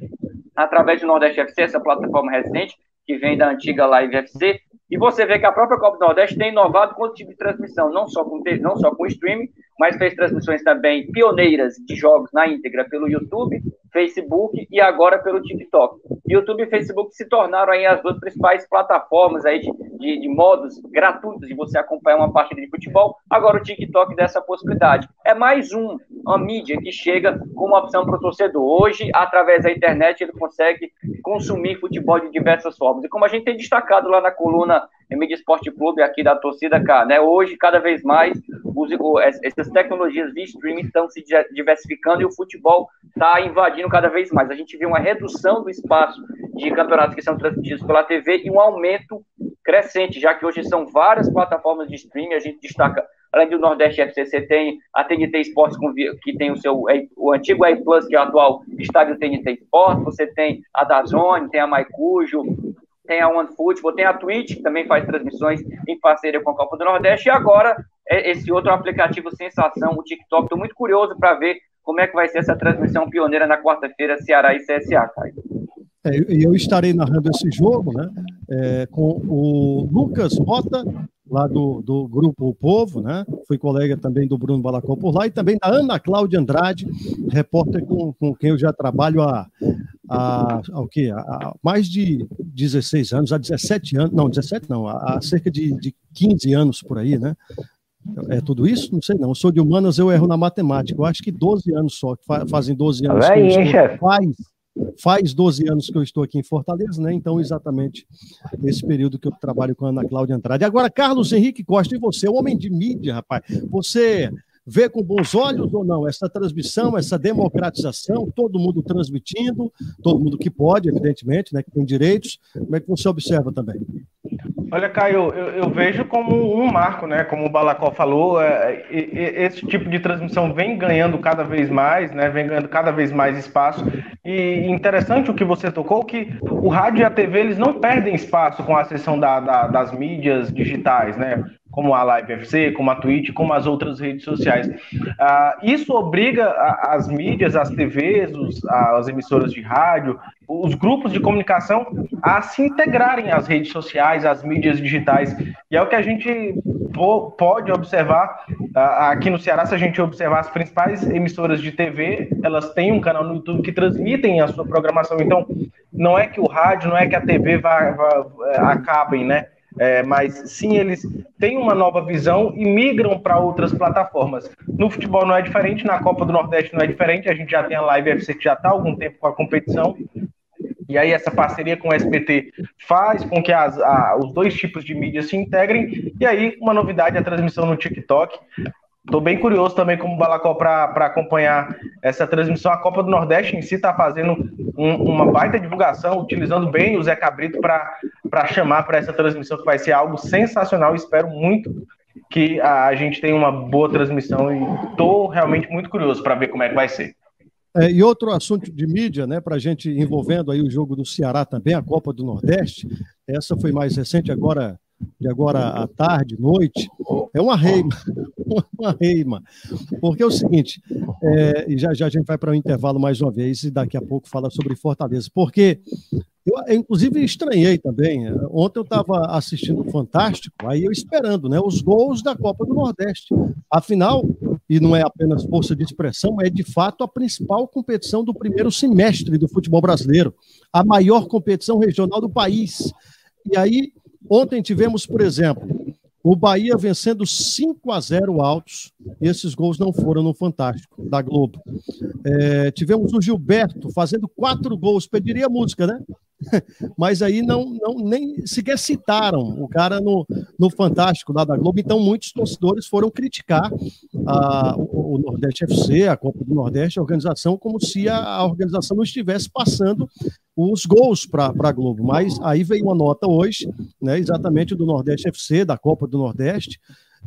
através do Nordeste FC, essa plataforma recente, que vem da antiga Live FC, e você vê que a própria Copa do Nordeste tem inovado com o tipo de transmissão, não só com, não só com streaming, mas fez transmissões também pioneiras de jogos na íntegra pelo YouTube, Facebook e agora pelo TikTok. YouTube e Facebook se tornaram aí as duas principais plataformas aí de, de, de modos gratuitos de você acompanhar uma partida de futebol. Agora o TikTok dessa possibilidade. É mais um, uma mídia que chega com uma opção para o torcedor. Hoje, através da internet, ele consegue consumir futebol de diversas formas. E como a gente tem destacado lá na coluna Mídia Esporte Clube aqui da torcida cá, né? Hoje, cada vez mais, os, essas tecnologias de streaming estão se diversificando e o futebol está invadindo cada vez mais. A gente vê uma redução do espaço de campeonatos que são transmitidos pela TV e um aumento crescente, já que hoje são várias plataformas de streaming, a gente destaca Além do Nordeste FC, você tem a TNT Esportes, que tem o seu o antigo A Plus, que é o atual estádio TNT Esportes, você tem a Dazone, tem a Maicujo, tem a OneFootball, tem a Twitch, que também faz transmissões em parceria com a Copa do Nordeste, e agora é esse outro aplicativo sensação, o TikTok. Estou muito curioso para ver como é que vai ser essa transmissão pioneira na quarta-feira, Ceará e CSA, Caio. É, eu estarei narrando esse jogo né, é, com o Lucas Mota, lá do, do Grupo O Povo, né? Fui colega também do Bruno Balacó por lá, e também da Ana Cláudia Andrade, repórter com, com quem eu já trabalho há, há, há, o quê? há mais de 16 anos, há 17 anos, não, 17 não, há cerca de, de 15 anos por aí, né? É tudo isso? Não sei não. Eu sou de humanas, eu erro na matemática. Eu acho que 12 anos só, fazem 12 anos. Tá bem, hein, chefe? Faz, Faz 12 anos que eu estou aqui em Fortaleza, né? Então, exatamente esse período que eu trabalho com a Ana Cláudia Andrade. Agora, Carlos Henrique Costa, e você, homem de mídia, rapaz, você vê com bons olhos ou não essa transmissão, essa democratização, todo mundo transmitindo, todo mundo que pode, evidentemente, né, que tem direitos. Como é que você observa também? Olha, Caio, eu, eu vejo como um marco, né? Como o Balacó falou, é, esse tipo de transmissão vem ganhando cada vez mais, né? Vem ganhando cada vez mais espaço. E interessante o que você tocou, que o rádio e a TV eles não perdem espaço com a acessão da, da, das mídias digitais, né? Como a Live FC, como a Twitch, como as outras redes sociais. Uh, isso obriga as mídias, as TVs, os, as emissoras de rádio, os grupos de comunicação a se integrarem às redes sociais, às mídias digitais. E é o que a gente pode observar uh, aqui no Ceará, se a gente observar as principais emissoras de TV, elas têm um canal no YouTube que transmitem a sua programação. Então, não é que o rádio, não é que a TV vá, vá, eh, acabem, né? É, mas sim, eles têm uma nova visão e migram para outras plataformas. No futebol não é diferente, na Copa do Nordeste não é diferente, a gente já tem a Live FC que já está há algum tempo com a competição. E aí essa parceria com o SBT faz com que as, a, os dois tipos de mídia se integrem. E aí, uma novidade, a transmissão no TikTok. Estou bem curioso também como Balacó para acompanhar essa transmissão. A Copa do Nordeste em si está fazendo um, uma baita divulgação, utilizando bem o Zé Cabrito para chamar para essa transmissão, que vai ser algo sensacional. Espero muito que a gente tenha uma boa transmissão e estou realmente muito curioso para ver como é que vai ser. É, e outro assunto de mídia, né, para a gente envolvendo aí o jogo do Ceará também, a Copa do Nordeste, essa foi mais recente, agora de agora à tarde, noite, é uma reima, uma reima. Porque é o seguinte, é, e já, já a gente vai para o um intervalo mais uma vez e daqui a pouco fala sobre Fortaleza. Porque eu, inclusive, estranhei também. Ontem eu estava assistindo o Fantástico, aí eu esperando né, os gols da Copa do Nordeste. Afinal, e não é apenas força de expressão, é de fato a principal competição do primeiro semestre do futebol brasileiro, a maior competição regional do país. E aí Ontem tivemos, por exemplo, o Bahia vencendo 5 a 0 altos. Esses gols não foram no Fantástico, da Globo. É, tivemos o Gilberto fazendo quatro gols. Pediria música, né? mas aí não, não nem sequer citaram o cara no, no Fantástico lá da Globo, então muitos torcedores foram criticar a, o, o, Nordeste FC, a Copa do Nordeste, a organização, como se a, a organização não estivesse passando os gols para a Globo, mas aí veio uma nota hoje, né, exatamente do Nordeste FC, da Copa do Nordeste,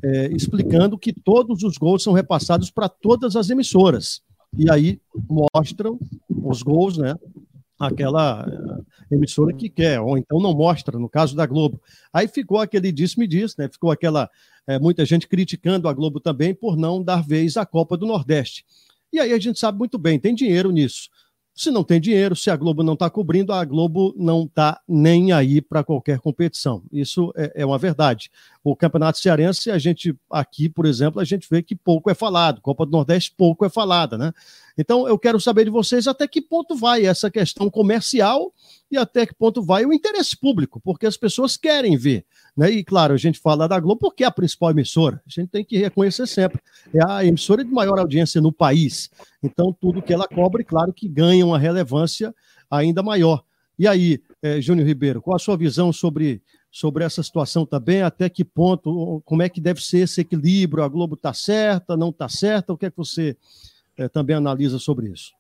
é, explicando que todos os gols são repassados para todas as emissoras, e aí mostram os gols, né, aquela eh, emissora que quer, ou então não mostra, no caso da Globo. Aí ficou aquele disse-me diz, né? Ficou aquela é, muita gente criticando a Globo também por não dar vez à Copa do Nordeste. E aí a gente sabe muito bem, tem dinheiro nisso. Se não tem dinheiro, se a Globo não está cobrindo, a Globo não está nem aí para qualquer competição. Isso é, é, uma verdade. O Campeonato Cearense, a gente aqui, por exemplo, a gente vê que pouco é falado. Copa do Nordeste, pouco é falada, né? Então, eu quero saber de vocês até que ponto vai essa questão comercial e até que ponto vai o interesse público, porque as pessoas querem ver. Né? E, claro, a gente fala da Globo porque é a principal emissora. A gente tem que reconhecer sempre. É a emissora de maior audiência no país. Então, tudo que ela cobre, claro que ganha uma relevância ainda maior. E aí, é, Júnior Ribeiro, qual a sua visão sobre, sobre essa situação também? Até que ponto, como é que deve ser esse equilíbrio? A Globo está certa, não está certa? O que é que você é, também analisa sobre isso?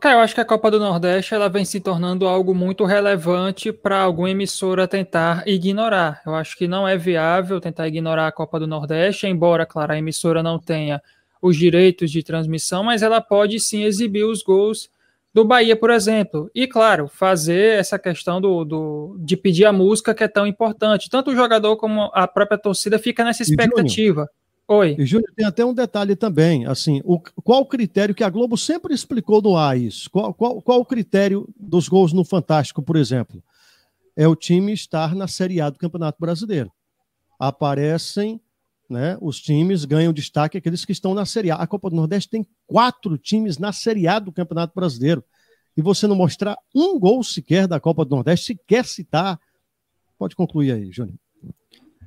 Cara, eu acho que a Copa do Nordeste ela vem se tornando algo muito relevante para alguma emissora tentar ignorar. Eu acho que não é viável tentar ignorar a Copa do Nordeste, embora, claro, a emissora não tenha os direitos de transmissão, mas ela pode sim exibir os gols do Bahia, por exemplo. E, claro, fazer essa questão do, do, de pedir a música que é tão importante. Tanto o jogador como a própria torcida fica nessa expectativa. Oi. E, Júnior, tem até um detalhe também, assim, o, qual o critério que a Globo sempre explicou no ar isso? Qual, qual, qual o critério dos gols no Fantástico, por exemplo? É o time estar na Série A do Campeonato Brasileiro. Aparecem, né, os times ganham destaque aqueles que estão na Série A. A Copa do Nordeste tem quatro times na Série A do Campeonato Brasileiro. E você não mostrar um gol sequer da Copa do Nordeste, sequer citar. Pode concluir aí, Júnior.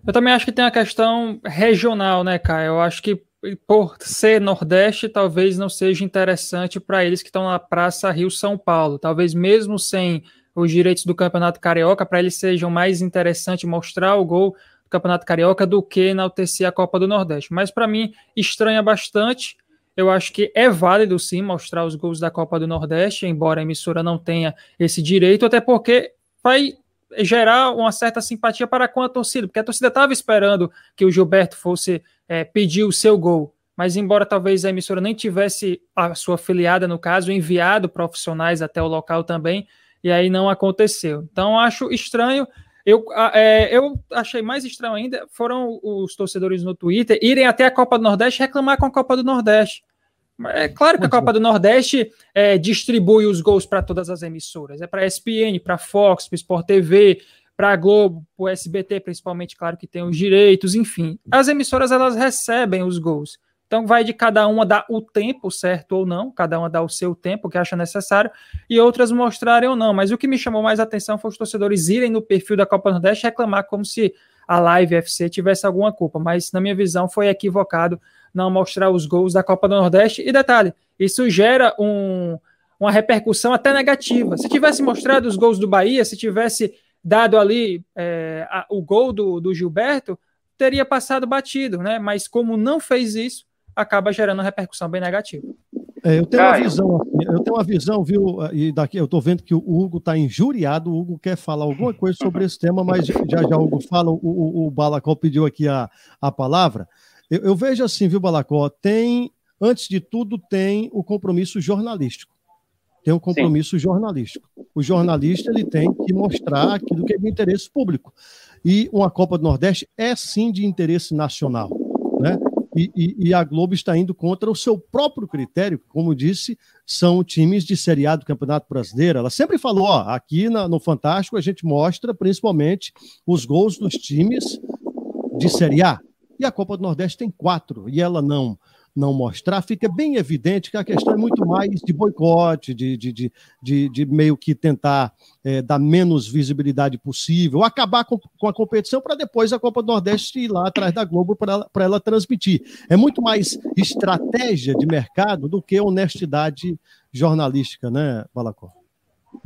Eu também acho que tem a questão regional, né, Caio? Eu acho que por ser Nordeste, talvez não seja interessante para eles que estão na Praça Rio São Paulo. Talvez mesmo sem os direitos do Campeonato Carioca, para eles sejam mais interessante mostrar o gol Campeonato Carioca do que enaltecer a Copa do Nordeste. Mas para mim estranha bastante. Eu acho que é válido sim mostrar os gols da Copa do Nordeste, embora a emissora não tenha esse direito, até porque vai gerar uma certa simpatia para com a torcida, porque a torcida estava esperando que o Gilberto fosse é, pedir o seu gol mas embora talvez a emissora nem tivesse a sua afiliada, no caso, enviado profissionais até o local também, e aí não aconteceu. Então, acho estranho. Eu, é, eu achei mais estranho ainda foram os torcedores no Twitter irem até a Copa do Nordeste reclamar com a Copa do Nordeste. É claro que a Copa do Nordeste é, distribui os gols para todas as emissoras. É para a ESPN, para a Fox, para Sport TV, para a Globo, para o SBT, principalmente, claro que tem os direitos, enfim. As emissoras elas recebem os gols. Então vai de cada uma dar o tempo certo ou não, cada uma dá o seu tempo que acha necessário, e outras mostrarem ou não. Mas o que me chamou mais atenção foi os torcedores irem no perfil da Copa Nordeste reclamar como se a Live FC tivesse alguma culpa. Mas na minha visão foi equivocado não mostrar os gols da Copa do Nordeste. E detalhe, isso gera um, uma repercussão até negativa. Se tivesse mostrado os gols do Bahia, se tivesse dado ali é, a, o gol do, do Gilberto, teria passado batido, né? Mas como não fez isso, acaba gerando uma repercussão bem negativa. É, eu tenho uma visão, eu tenho uma visão, viu? E daqui eu estou vendo que o Hugo está injuriado. O Hugo quer falar alguma coisa sobre esse tema, mas já já o Hugo fala. O, o, o Balacó pediu aqui a, a palavra. Eu, eu vejo assim, viu, Balacó? Tem, antes de tudo, tem o compromisso jornalístico. Tem um compromisso Sim. jornalístico. O jornalista ele tem que mostrar aquilo que é de interesse público. E uma Copa do Nordeste é sim de interesse nacional. Né? E, e, e, a Globo está indo contra o seu próprio critério, como disse, são times de Série A do Campeonato Brasileiro. Ela sempre falou: ó, aqui na, no Fantástico a gente mostra principalmente os gols dos times de Série A. E a Copa do Nordeste tem quatro, e ela não não mostrar, fica bem evidente que a questão é muito mais de boicote, de, de, de, de, meio que tentar é, dar menos visibilidade possível, acabar com, com a competição para depois a Copa do Nordeste ir lá atrás da Globo para ela transmitir. É muito mais estratégia de mercado do que honestidade jornalística, né, Balacó?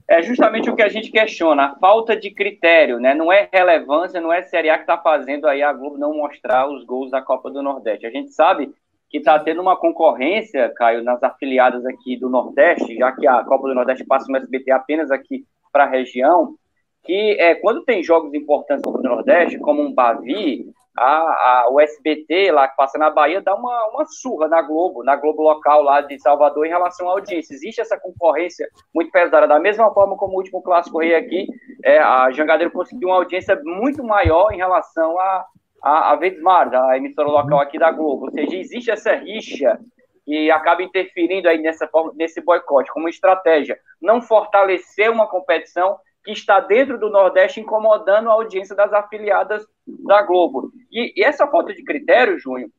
É justamente o que a gente questiona, a falta de critério, né? Não é relevância, não é Série A que está fazendo aí a Globo não mostrar os gols da Copa do Nordeste. A gente sabe que está tendo uma concorrência, Caio, nas afiliadas aqui do Nordeste, já que a Copa do Nordeste passa no SBT apenas aqui para a região, que é, quando tem jogos importantes no Nordeste, como um Bavi, a, a, o SBT lá que passa na Bahia dá uma, uma surra na Globo, na Globo local lá de Salvador em relação à audiência. Existe essa concorrência muito pesada. Da mesma forma como o último clássico rei aqui, é, a Jangadeiro conseguiu uma audiência muito maior em relação a, a, a Vedsmar, a emissora local aqui da Globo. Ou seja, existe essa rixa que acaba interferindo aí nessa nesse boicote, como estratégia. Não fortalecer uma competição que está dentro do Nordeste incomodando a audiência das afiliadas da Globo. E, e essa falta de critério, Júnior,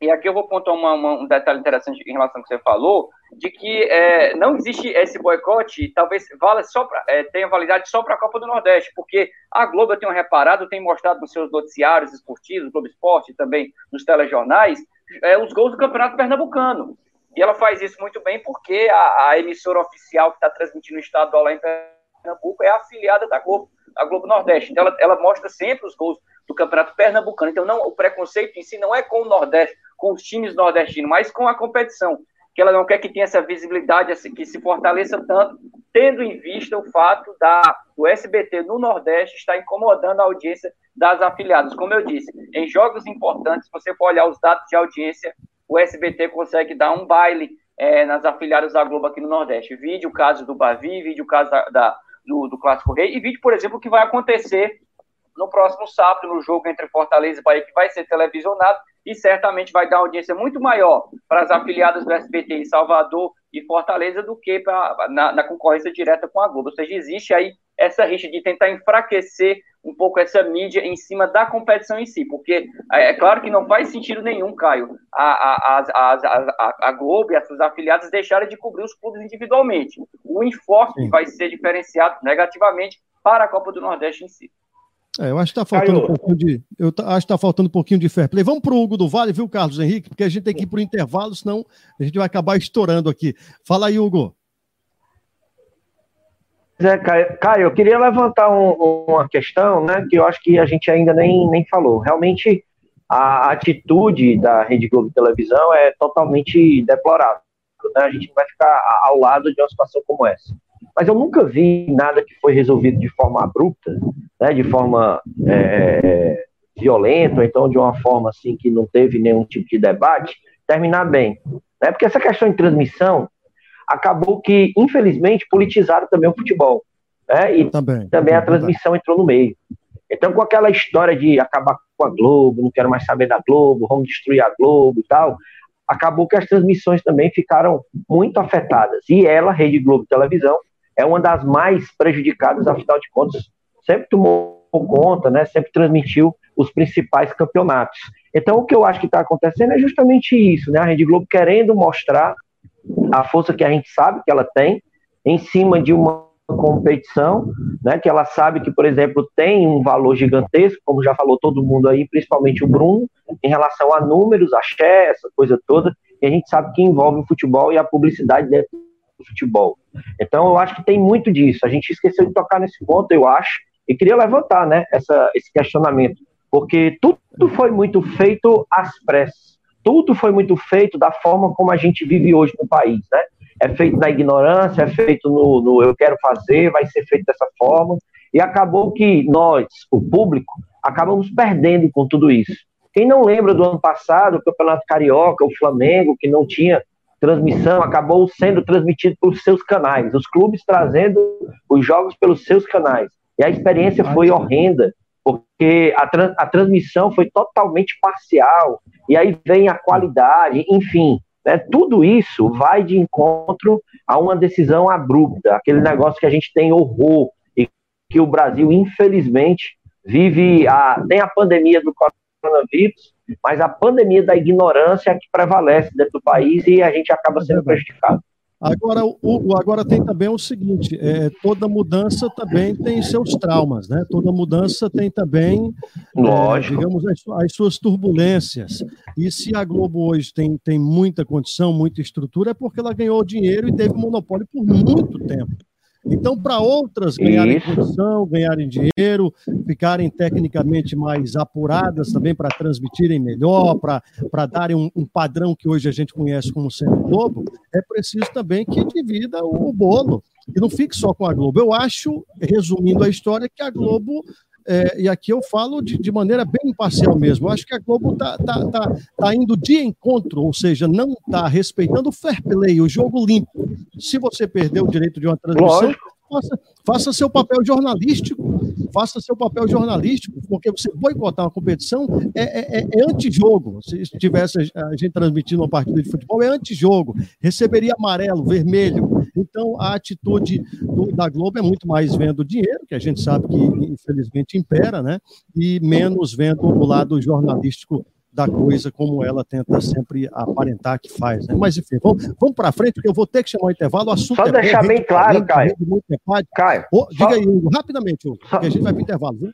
e aqui eu vou contar uma, uma, um detalhe interessante em relação ao que você falou, de que é, não existe esse boicote, talvez vala só pra, é, tenha validade só para a Copa do Nordeste, porque a Globo, eu tenho reparado, tem mostrado nos seus noticiários esportivos, Globo Esporte, também nos telejornais, é, os gols do Campeonato Pernambucano. E ela faz isso muito bem porque a, a emissora oficial que está transmitindo o estadual lá em Pernambuco é afiliada da Globo, a Globo Nordeste. Então ela, ela mostra sempre os gols do Campeonato Pernambucano. Então, não, o preconceito em si não é com o Nordeste, com os times nordestinos, mas com a competição. Que ela não quer que tenha essa visibilidade, que se fortaleça tanto, tendo em vista o fato da, do SBT no Nordeste estar incomodando a audiência das afiliadas. Como eu disse, em jogos importantes, se você for olhar os dados de audiência, o SBT consegue dar um baile é, nas afiliadas da Globo aqui no Nordeste. Vídeo o caso do Bavi, vídeo o caso da, da do, do Clássico Rei, e vídeo, por exemplo, o que vai acontecer no próximo sábado, no jogo entre Fortaleza e Bahia, que vai ser televisionado e certamente vai dar audiência muito maior para as afiliadas do SBT em Salvador e Fortaleza do que pra, na, na, concorrência direta com a Globo. Ou seja, existe aí essa rixa de tentar enfraquecer um pouco essa mídia em cima da competição em si, porque é, é claro que não faz sentido nenhum, Caio, a, a, a, a, a Globo e as suas afiliadas deixarem de cobrir os clubes individualmente. O enfoque vai ser diferenciado negativamente para a Copa do Nordeste em si. É, eu acho que está faltando Caiu. um pouquinho de. Eu acho que está faltando um pouquinho de fair play. Vamos para o Hugo do Vale, viu, Carlos Henrique? Porque a gente tem que ir para o intervalo, senão a gente vai acabar estourando aqui. Fala aí, Hugo. É, Caio, Caio, eu queria levantar um, uma questão, né, que eu acho que a gente ainda nem, nem falou. Realmente, a atitude da Rede Globo Televisão é totalmente deplorável. Né? A gente não vai ficar ao lado de uma situação como essa. Mas eu nunca vi nada que foi resolvido de forma abrupta, né, de forma é, violenta, ou então de uma forma assim que não teve nenhum tipo de debate, terminar bem. Né? Porque essa questão de transmissão acabou que, infelizmente, politizaram também o futebol. Né? E também, também a transmissão entrou no meio. Então, com aquela história de acabar com a Globo, não quero mais saber da Globo, vamos destruir a Globo e tal, acabou que as transmissões também ficaram muito afetadas. E ela, Rede Globo Televisão, é uma das mais prejudicadas, afinal de contas, sempre tomou conta, né, sempre transmitiu os principais campeonatos. Então, o que eu acho que está acontecendo é justamente isso, né, a Rede Globo querendo mostrar a força que a gente sabe que ela tem em cima de uma competição, né, que ela sabe que, por exemplo, tem um valor gigantesco, como já falou todo mundo aí, principalmente o Bruno, em relação a números, a share, essa coisa toda, e a gente sabe que envolve o futebol e a publicidade dentro do futebol. Então, eu acho que tem muito disso. A gente esqueceu de tocar nesse ponto, eu acho, e queria levantar, né, essa, esse questionamento, porque tudo foi muito feito às pressas, tudo foi muito feito da forma como a gente vive hoje no país, né? É feito na ignorância, é feito no, no eu quero fazer, vai ser feito dessa forma, e acabou que nós, o público, acabamos perdendo com tudo isso. Quem não lembra do ano passado, o Campeonato Carioca, o Flamengo, que não tinha transmissão, acabou sendo transmitido pelos seus canais, os clubes trazendo os jogos pelos seus canais. E a experiência foi horrenda, porque a, a transmissão foi totalmente parcial, e aí vem a qualidade, enfim, né, tudo isso vai de encontro a uma decisão abrupta, aquele negócio que a gente tem horror e que o Brasil, infelizmente, vive. A, tem a pandemia do coronavírus, mas a pandemia da ignorância é que prevalece dentro do país e a gente acaba sendo prejudicado. Agora, o, agora tem também o seguinte: é, toda mudança também tem seus traumas, né? Toda mudança tem também, é, digamos, as, as, suas turbulências. E se a Globo hoje tem, tem muita condição, muita estrutura, é porque ela ganhou dinheiro e teve monopólio por muito tempo. Então, para outras ganharem Isso. posição, ganharem dinheiro, ficarem tecnicamente mais apuradas também para transmitirem melhor, para darem um, um, padrão que hoje a gente conhece como sendo Globo, é preciso também que divida o bolo. E não fique só com a Globo. Eu acho, resumindo a história, que a Globo é, e aqui eu falo de, de, maneira bem imparcial mesmo. Eu acho que a Globo está tá, tá, tá indo de encontro, ou seja, não está respeitando o fair play, o jogo limpo. Se você perdeu o direito de uma transmissão, faça, faça seu papel jornalístico. Faça seu papel jornalístico, porque você boicotar uma competição é, é, é antijogo. Se tivesse a gente transmitindo uma partida de futebol, é antijogo. Receberia amarelo, vermelho. Então, a atitude do, da Globo é muito mais vendo dinheiro, que a gente sabe que, infelizmente, impera, né? E menos vendo o lado jornalístico da coisa como ela tenta sempre aparentar que faz. Né? Mas enfim, vamos, vamos para frente, porque eu vou ter que chamar o intervalo. O assunto só é deixar bom, bem claro, Caio. Caio. Oh, diga só... aí, Hugo, rapidamente, Hugo, só... que a gente vai para o intervalo. Viu?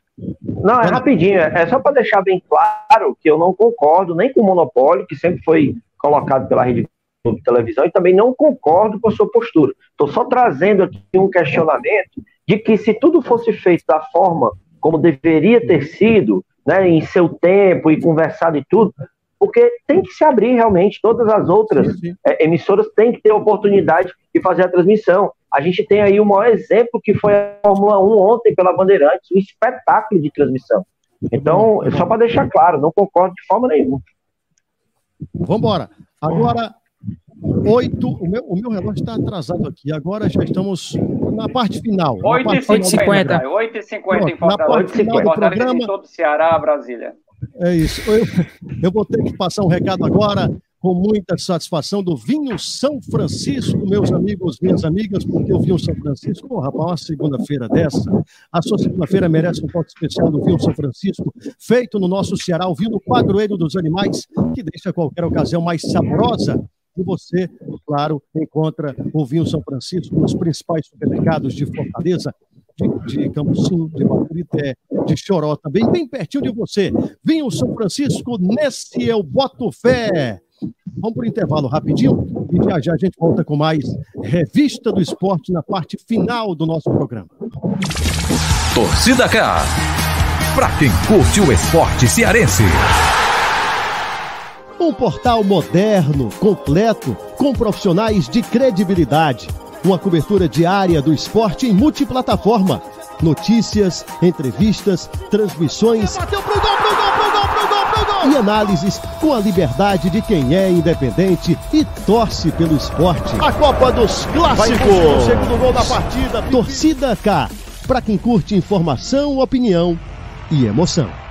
Não, é rapidinho. É só para deixar bem claro que eu não concordo nem com o monopólio, que sempre foi colocado pela rede de televisão, e também não concordo com a sua postura. Estou só trazendo aqui um questionamento de que se tudo fosse feito da forma como deveria ter sido, né, em seu tempo e conversado e tudo, porque tem que se abrir realmente, todas as outras sim, sim. É, emissoras têm que ter oportunidade de fazer a transmissão. A gente tem aí o maior exemplo que foi a Fórmula 1 ontem pela Bandeirantes, um espetáculo de transmissão. Então, só para deixar claro, não concordo de forma nenhuma. Vamos embora. Agora, oito. O meu, o meu relógio está atrasado aqui. Agora já estamos na parte final. 8h50. 8h50 em Na parte final do programa. todo o Ceará, Brasília. É isso. Eu, eu vou ter que passar um recado agora com muita satisfação do Vinho São Francisco, meus amigos, minhas amigas, porque o Vinho São Francisco, oh, rapaz, uma segunda-feira dessa, a sua segunda-feira merece um toque especial do Vinho São Francisco, feito no nosso Ceará, o vinho padroeiro dos animais, que deixa qualquer ocasião mais saborosa e você, claro, encontra o vinho São Francisco nos principais supermercados de Fortaleza, de, de Cambucim, de Baturité, de Choró também, bem pertinho de você. Vinho São Francisco, nesse eu boto fé. Vamos para o intervalo rapidinho e já já a gente volta com mais Revista do Esporte na parte final do nosso programa. Torcida K. Para quem curte o esporte cearense. Um portal moderno, completo, com profissionais de credibilidade. Uma cobertura diária do esporte em multiplataforma. Notícias, entrevistas, transmissões. Bateu pro gol, pro gol, pro gol, pro gol, pro gol. E análises com a liberdade de quem é independente e torce pelo esporte. A Copa dos Clássicos. Segundo gol da partida. Torcida K. Para quem curte informação, opinião e emoção.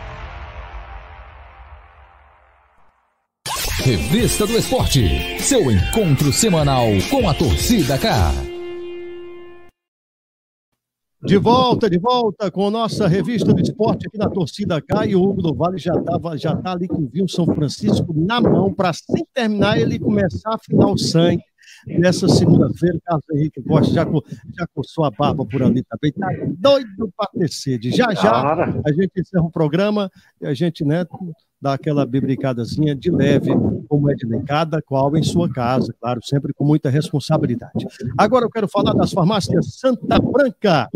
Revista do Esporte, seu encontro semanal com a torcida K. De volta, de volta com a nossa revista do esporte aqui na torcida K e o Hugo do Vale já estava já tá ali com o Vinho São Francisco na mão para sem terminar ele começar a afinar o sangue nessa segunda-feira. Carlos Henrique Costa já, já coçou a barba por ali também, tá doido para descer. Já já a gente encerra o programa e a gente, né, dá aquela bibricadazinha de leve, como é delicada, qual em sua casa, claro, sempre com muita responsabilidade. Agora eu quero falar das farmácias Santa Branca.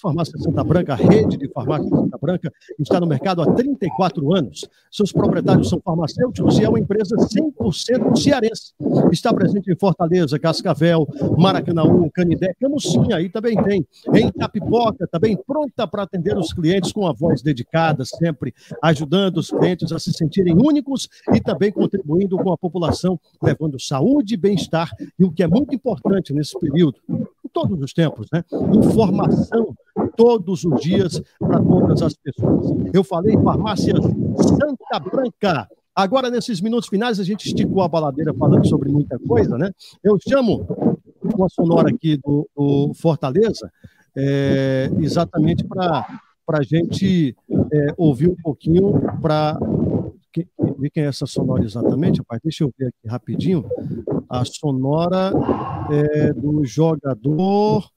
Farmácia Santa Branca, a rede de farmácia Santa Branca, está no mercado há 34 anos. Seus proprietários são farmacêuticos e é uma empresa 100% cearense. Está presente em Fortaleza, Cascavel, Maracanãú, Canidé, Camucinha, aí também tem. Em Itapipoca, também pronta para atender os clientes com a voz dedicada, sempre ajudando os clientes a se sentirem únicos e também contribuindo com a população, levando saúde e bem-estar. E o que é muito importante nesse período, em todos os tempos, né? Informação todos os dias para todas as pessoas. Eu falei farmácia Santa Branca. Agora, nesses minutos finais, a gente esticou a baladeira falando sobre muita coisa, né? Eu chamo uma sonora aqui do, do Fortaleza, é, exatamente para a gente é, ouvir um pouquinho, para ver quem é essa sonora exatamente, rapaz. Deixa eu ver aqui rapidinho. A sonora é do jogador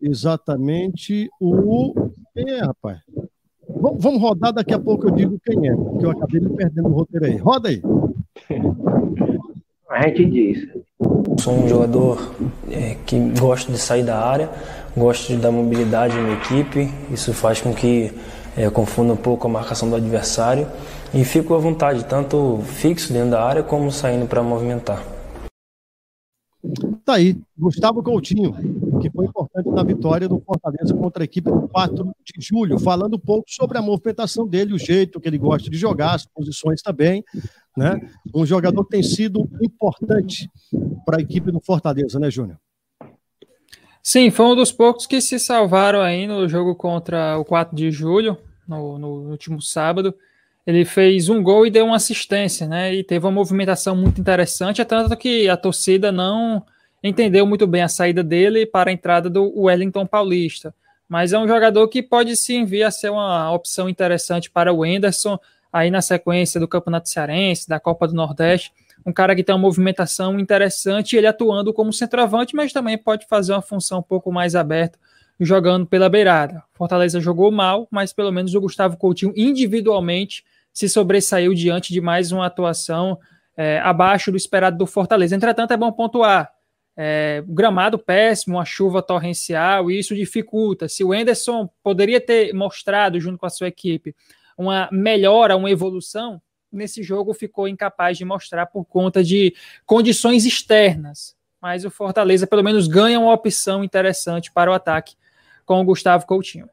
exatamente o. Quem é, rapaz? Vamos rodar, daqui a pouco eu digo quem é, porque eu acabei me perdendo o roteiro aí. Roda aí. A gente diz. Sou um jogador é, que gosta de sair da área, gosto de dar mobilidade na equipe, isso faz com que é, confunda um pouco a marcação do adversário e fico à vontade, tanto fixo dentro da área como saindo para movimentar. Tá aí, Gustavo Coutinho, que foi importante na vitória do Fortaleza contra a equipe do 4 de julho, falando um pouco sobre a movimentação dele, o jeito que ele gosta de jogar, as posições também, né? Um jogador que tem sido importante para a equipe do Fortaleza, né, Júnior? Sim, foi um dos poucos que se salvaram aí no jogo contra o 4 de julho, no, no último sábado. Ele fez um gol e deu uma assistência, né? E teve uma movimentação muito interessante, é tanto que a torcida não entendeu muito bem a saída dele para a entrada do Wellington Paulista. Mas é um jogador que pode sim vir a ser uma opção interessante para o Enderson, aí na sequência do Campeonato Cearense, da Copa do Nordeste. Um cara que tem uma movimentação interessante, ele atuando como centroavante, mas também pode fazer uma função um pouco mais aberta, jogando pela beirada. Fortaleza jogou mal, mas pelo menos o Gustavo Coutinho individualmente se sobressaiu diante de mais uma atuação é, abaixo do esperado do Fortaleza. Entretanto, é bom pontuar. É, gramado péssimo, uma chuva torrencial, e isso dificulta. Se o Enderson poderia ter mostrado, junto com a sua equipe, uma melhora, uma evolução, nesse jogo ficou incapaz de mostrar por conta de condições externas. Mas o Fortaleza, pelo menos, ganha uma opção interessante para o ataque com o Gustavo Coutinho.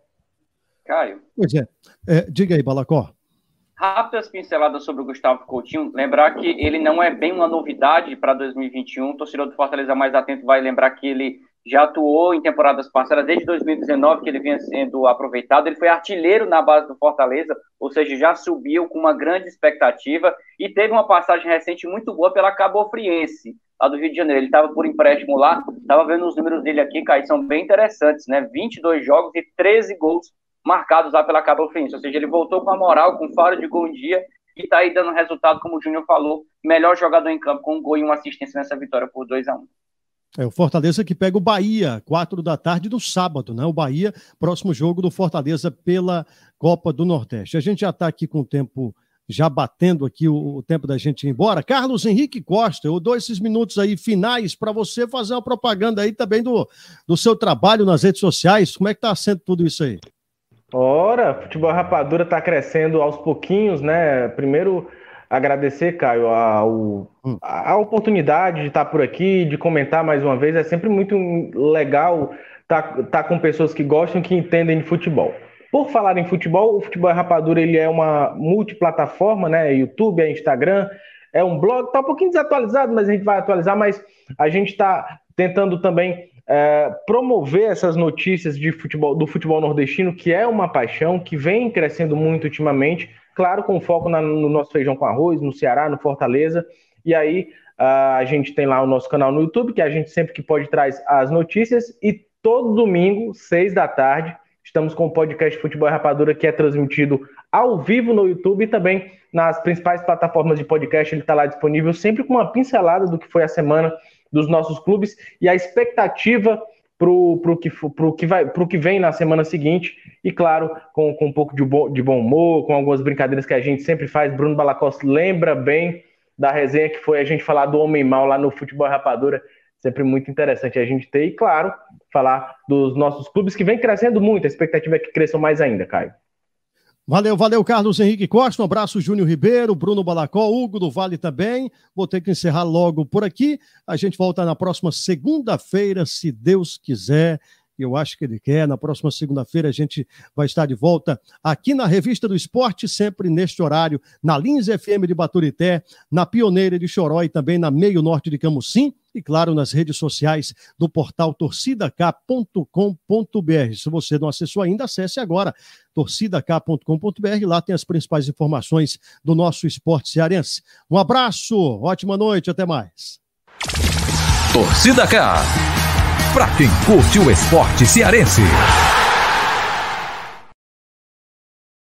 Caio. Pois é. é diga aí, Balacó rápidas pinceladas sobre o Gustavo Coutinho. Lembrar que ele não é bem uma novidade para 2021. O torcedor do Fortaleza mais atento vai lembrar que ele já atuou em temporadas passadas, desde 2019 que ele vinha sendo aproveitado. Ele foi artilheiro na base do Fortaleza, ou seja, já subiu com uma grande expectativa e teve uma passagem recente muito boa pela Cabo Friense, lá do Rio de Janeiro. Ele estava por empréstimo lá, estava vendo os números dele aqui, Caio, são bem interessantes, né? 22 jogos e 13 gols marcados lá pela Cabo Friense. Ou seja, ele voltou com a moral, com faro de gol em dia e está aí dando resultado, como o Júnior falou, melhor jogador em campo com um gol e uma assistência nessa vitória por 2 a 1 um. É o Fortaleza que pega o Bahia, quatro da tarde do sábado, né? O Bahia, próximo jogo do Fortaleza pela Copa do Nordeste. A gente já está aqui com o tempo já batendo aqui o, o, tempo da gente ir embora. Carlos Henrique Costa, eu dou esses minutos aí finais para você fazer uma propaganda aí também do, do seu trabalho nas redes sociais. Como é que está sendo tudo isso aí? Ora, futebol rapadura está crescendo aos pouquinhos, né? Primeiro, agradecer, Caio, a, hum. a, a oportunidade de estar por aqui, de comentar mais uma vez. É sempre muito legal estar tá, tá com pessoas que gostam, que entendem de futebol. Por falar em futebol, o Futebol Rapadura ele é uma multiplataforma, né? YouTube, é Instagram, é um blog, tá um pouquinho desatualizado, mas a gente vai atualizar, mas a gente está tentando também é, promover essas notícias de futebol, do futebol nordestino, que é uma paixão, que vem crescendo muito ultimamente, claro, com foco na, no nosso feijão com arroz, no Ceará, no Fortaleza, e aí a gente tem lá o nosso canal no YouTube, que a gente sempre que pode traz as notícias, e todo domingo, seis da tarde, Estamos com o podcast Futebol Rapadura, que é transmitido ao vivo no YouTube e também nas principais plataformas de podcast. Ele está lá disponível, sempre com uma pincelada do que foi a semana dos nossos clubes e a expectativa para o que, que, que vem na semana seguinte. E, claro, com, com um pouco de, bo, de bom humor, com algumas brincadeiras que a gente sempre faz. Bruno Balacosta lembra bem da resenha que foi a gente falar do Homem Mal lá no Futebol Rapadura sempre muito interessante a gente ter, e claro, falar dos nossos clubes que vem crescendo muito. A expectativa é que cresçam mais ainda, Caio. Valeu, valeu, Carlos Henrique Costa. Um abraço, Júnior Ribeiro, Bruno Balacó, Hugo do Vale também. Vou ter que encerrar logo por aqui. A gente volta na próxima segunda-feira, se Deus quiser eu acho que ele quer. Na próxima segunda-feira a gente vai estar de volta aqui na Revista do Esporte, sempre neste horário, na Lins FM de Baturité, na Pioneira de Choró e também na Meio Norte de Camusim e, claro, nas redes sociais do portal torcidak.com.br. Se você não acessou ainda, acesse agora torcidak.com.br. Lá tem as principais informações do nosso esporte cearense. Um abraço, ótima noite, até mais. Torcida K para quem curte o esporte cearense.